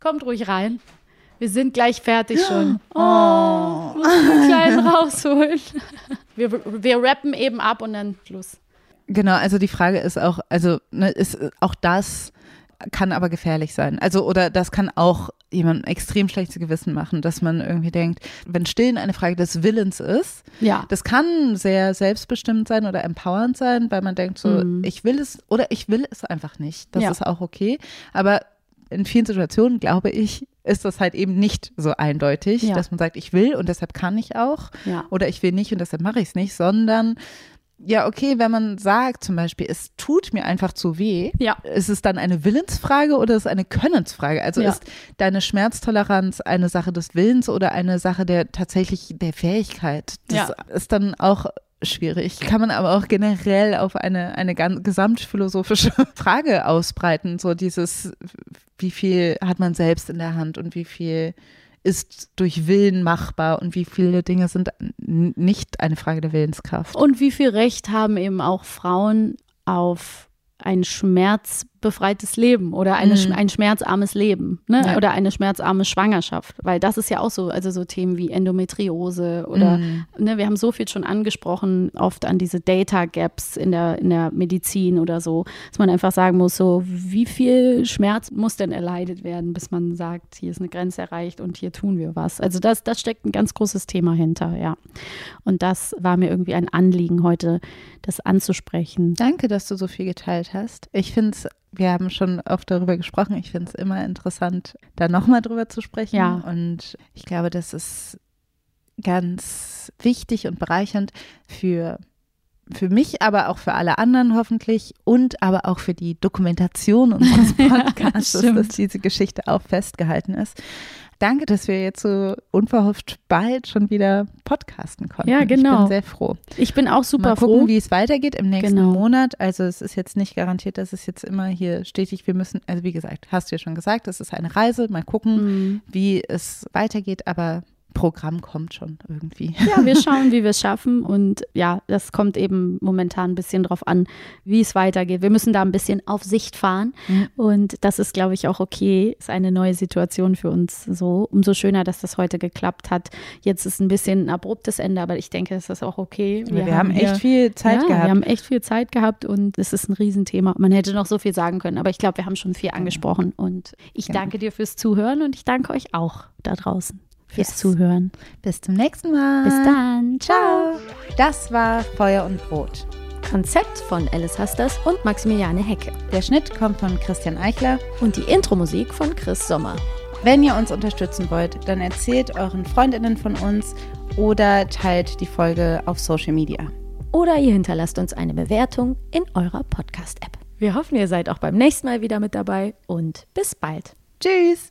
Kommt ruhig rein. Wir sind gleich fertig schon. Oh, oh. muss einen kleinen rausholen. Wir, wir rappen eben ab und dann Schluss. Genau, also die Frage ist auch, also ne, ist auch das kann aber gefährlich sein. Also, oder das kann auch jemandem extrem schlechtes Gewissen machen, dass man irgendwie denkt, wenn Stillen eine Frage des Willens ist, ja. das kann sehr selbstbestimmt sein oder empowernd sein, weil man denkt so, mhm. ich will es oder ich will es einfach nicht. Das ja. ist auch okay. Aber in vielen Situationen, glaube ich, ist das halt eben nicht so eindeutig, ja. dass man sagt, ich will und deshalb kann ich auch oder ich will nicht und deshalb mache ich es nicht, sondern ja, okay, wenn man sagt zum Beispiel, es tut mir einfach zu weh, ja. ist es dann eine Willensfrage oder ist es eine Könnensfrage? Also ja. ist deine Schmerztoleranz eine Sache des Willens oder eine Sache der tatsächlich der Fähigkeit? Das ja. ist dann auch schwierig. Kann man aber auch generell auf eine, eine gesamtphilosophische Frage ausbreiten. So dieses, wie viel hat man selbst in der Hand und wie viel ist durch Willen machbar und wie viele Dinge sind nicht eine Frage der Willenskraft. Und wie viel Recht haben eben auch Frauen auf ein schmerzbefreites Leben oder eine, mhm. ein schmerzarmes Leben ne? Ja. oder eine schmerzarme Schwangerschaft. Weil das ist ja auch so, also so Themen wie Endometriose oder, mhm. ne, wir haben so viel schon angesprochen, oft an diese Data Gaps in der, in der Medizin oder so, dass man einfach sagen muss, so wie viel Schmerz muss denn erleidet werden, bis man sagt, hier ist eine Grenze erreicht und hier tun wir was. Also das, das steckt ein ganz großes Thema hinter, ja. Und das war mir irgendwie ein Anliegen heute, das anzusprechen. Danke, dass du so viel geteilt hast. Ich finde es, wir haben schon oft darüber gesprochen, ich finde es immer interessant, da nochmal drüber zu sprechen. Ja. Und ich glaube, das ist ganz wichtig und bereichernd für für mich, aber auch für alle anderen hoffentlich und aber auch für die Dokumentation unseres Podcasts, dass diese Geschichte auch festgehalten ist. Danke, dass wir jetzt so unverhofft bald schon wieder podcasten konnten. Ja, genau. Ich bin sehr froh. Ich bin auch super Mal gucken, froh. wie es weitergeht im nächsten genau. Monat. Also es ist jetzt nicht garantiert, dass es jetzt immer hier stetig, wir müssen, also wie gesagt, hast du ja schon gesagt, es ist eine Reise. Mal gucken, mhm. wie es weitergeht, aber Programm kommt schon irgendwie. Ja, wir schauen, wie wir es schaffen. Und ja, das kommt eben momentan ein bisschen drauf an, wie es weitergeht. Wir müssen da ein bisschen auf Sicht fahren. Mhm. Und das ist, glaube ich, auch okay. Ist eine neue Situation für uns so. Umso schöner, dass das heute geklappt hat. Jetzt ist ein bisschen ein abruptes Ende, aber ich denke, es ist auch okay. Wir, wir haben, haben, echt viel Zeit ja, gehabt. Wir haben echt viel Zeit gehabt und es ist ein Riesenthema. Man hätte noch so viel sagen können, aber ich glaube, wir haben schon viel angesprochen. Und ich genau. danke dir fürs Zuhören und ich danke euch auch da draußen fürs yes. Zuhören. Bis zum nächsten Mal. Bis dann. Ciao. Das war Feuer und Brot. Konzept von Alice Hasters und Maximiliane Hecke. Der Schnitt kommt von Christian Eichler. Und die Intro-Musik von Chris Sommer. Wenn ihr uns unterstützen wollt, dann erzählt euren Freundinnen von uns oder teilt die Folge auf Social Media. Oder ihr hinterlasst uns eine Bewertung in eurer Podcast-App. Wir hoffen, ihr seid auch beim nächsten Mal wieder mit dabei und bis bald. Tschüss.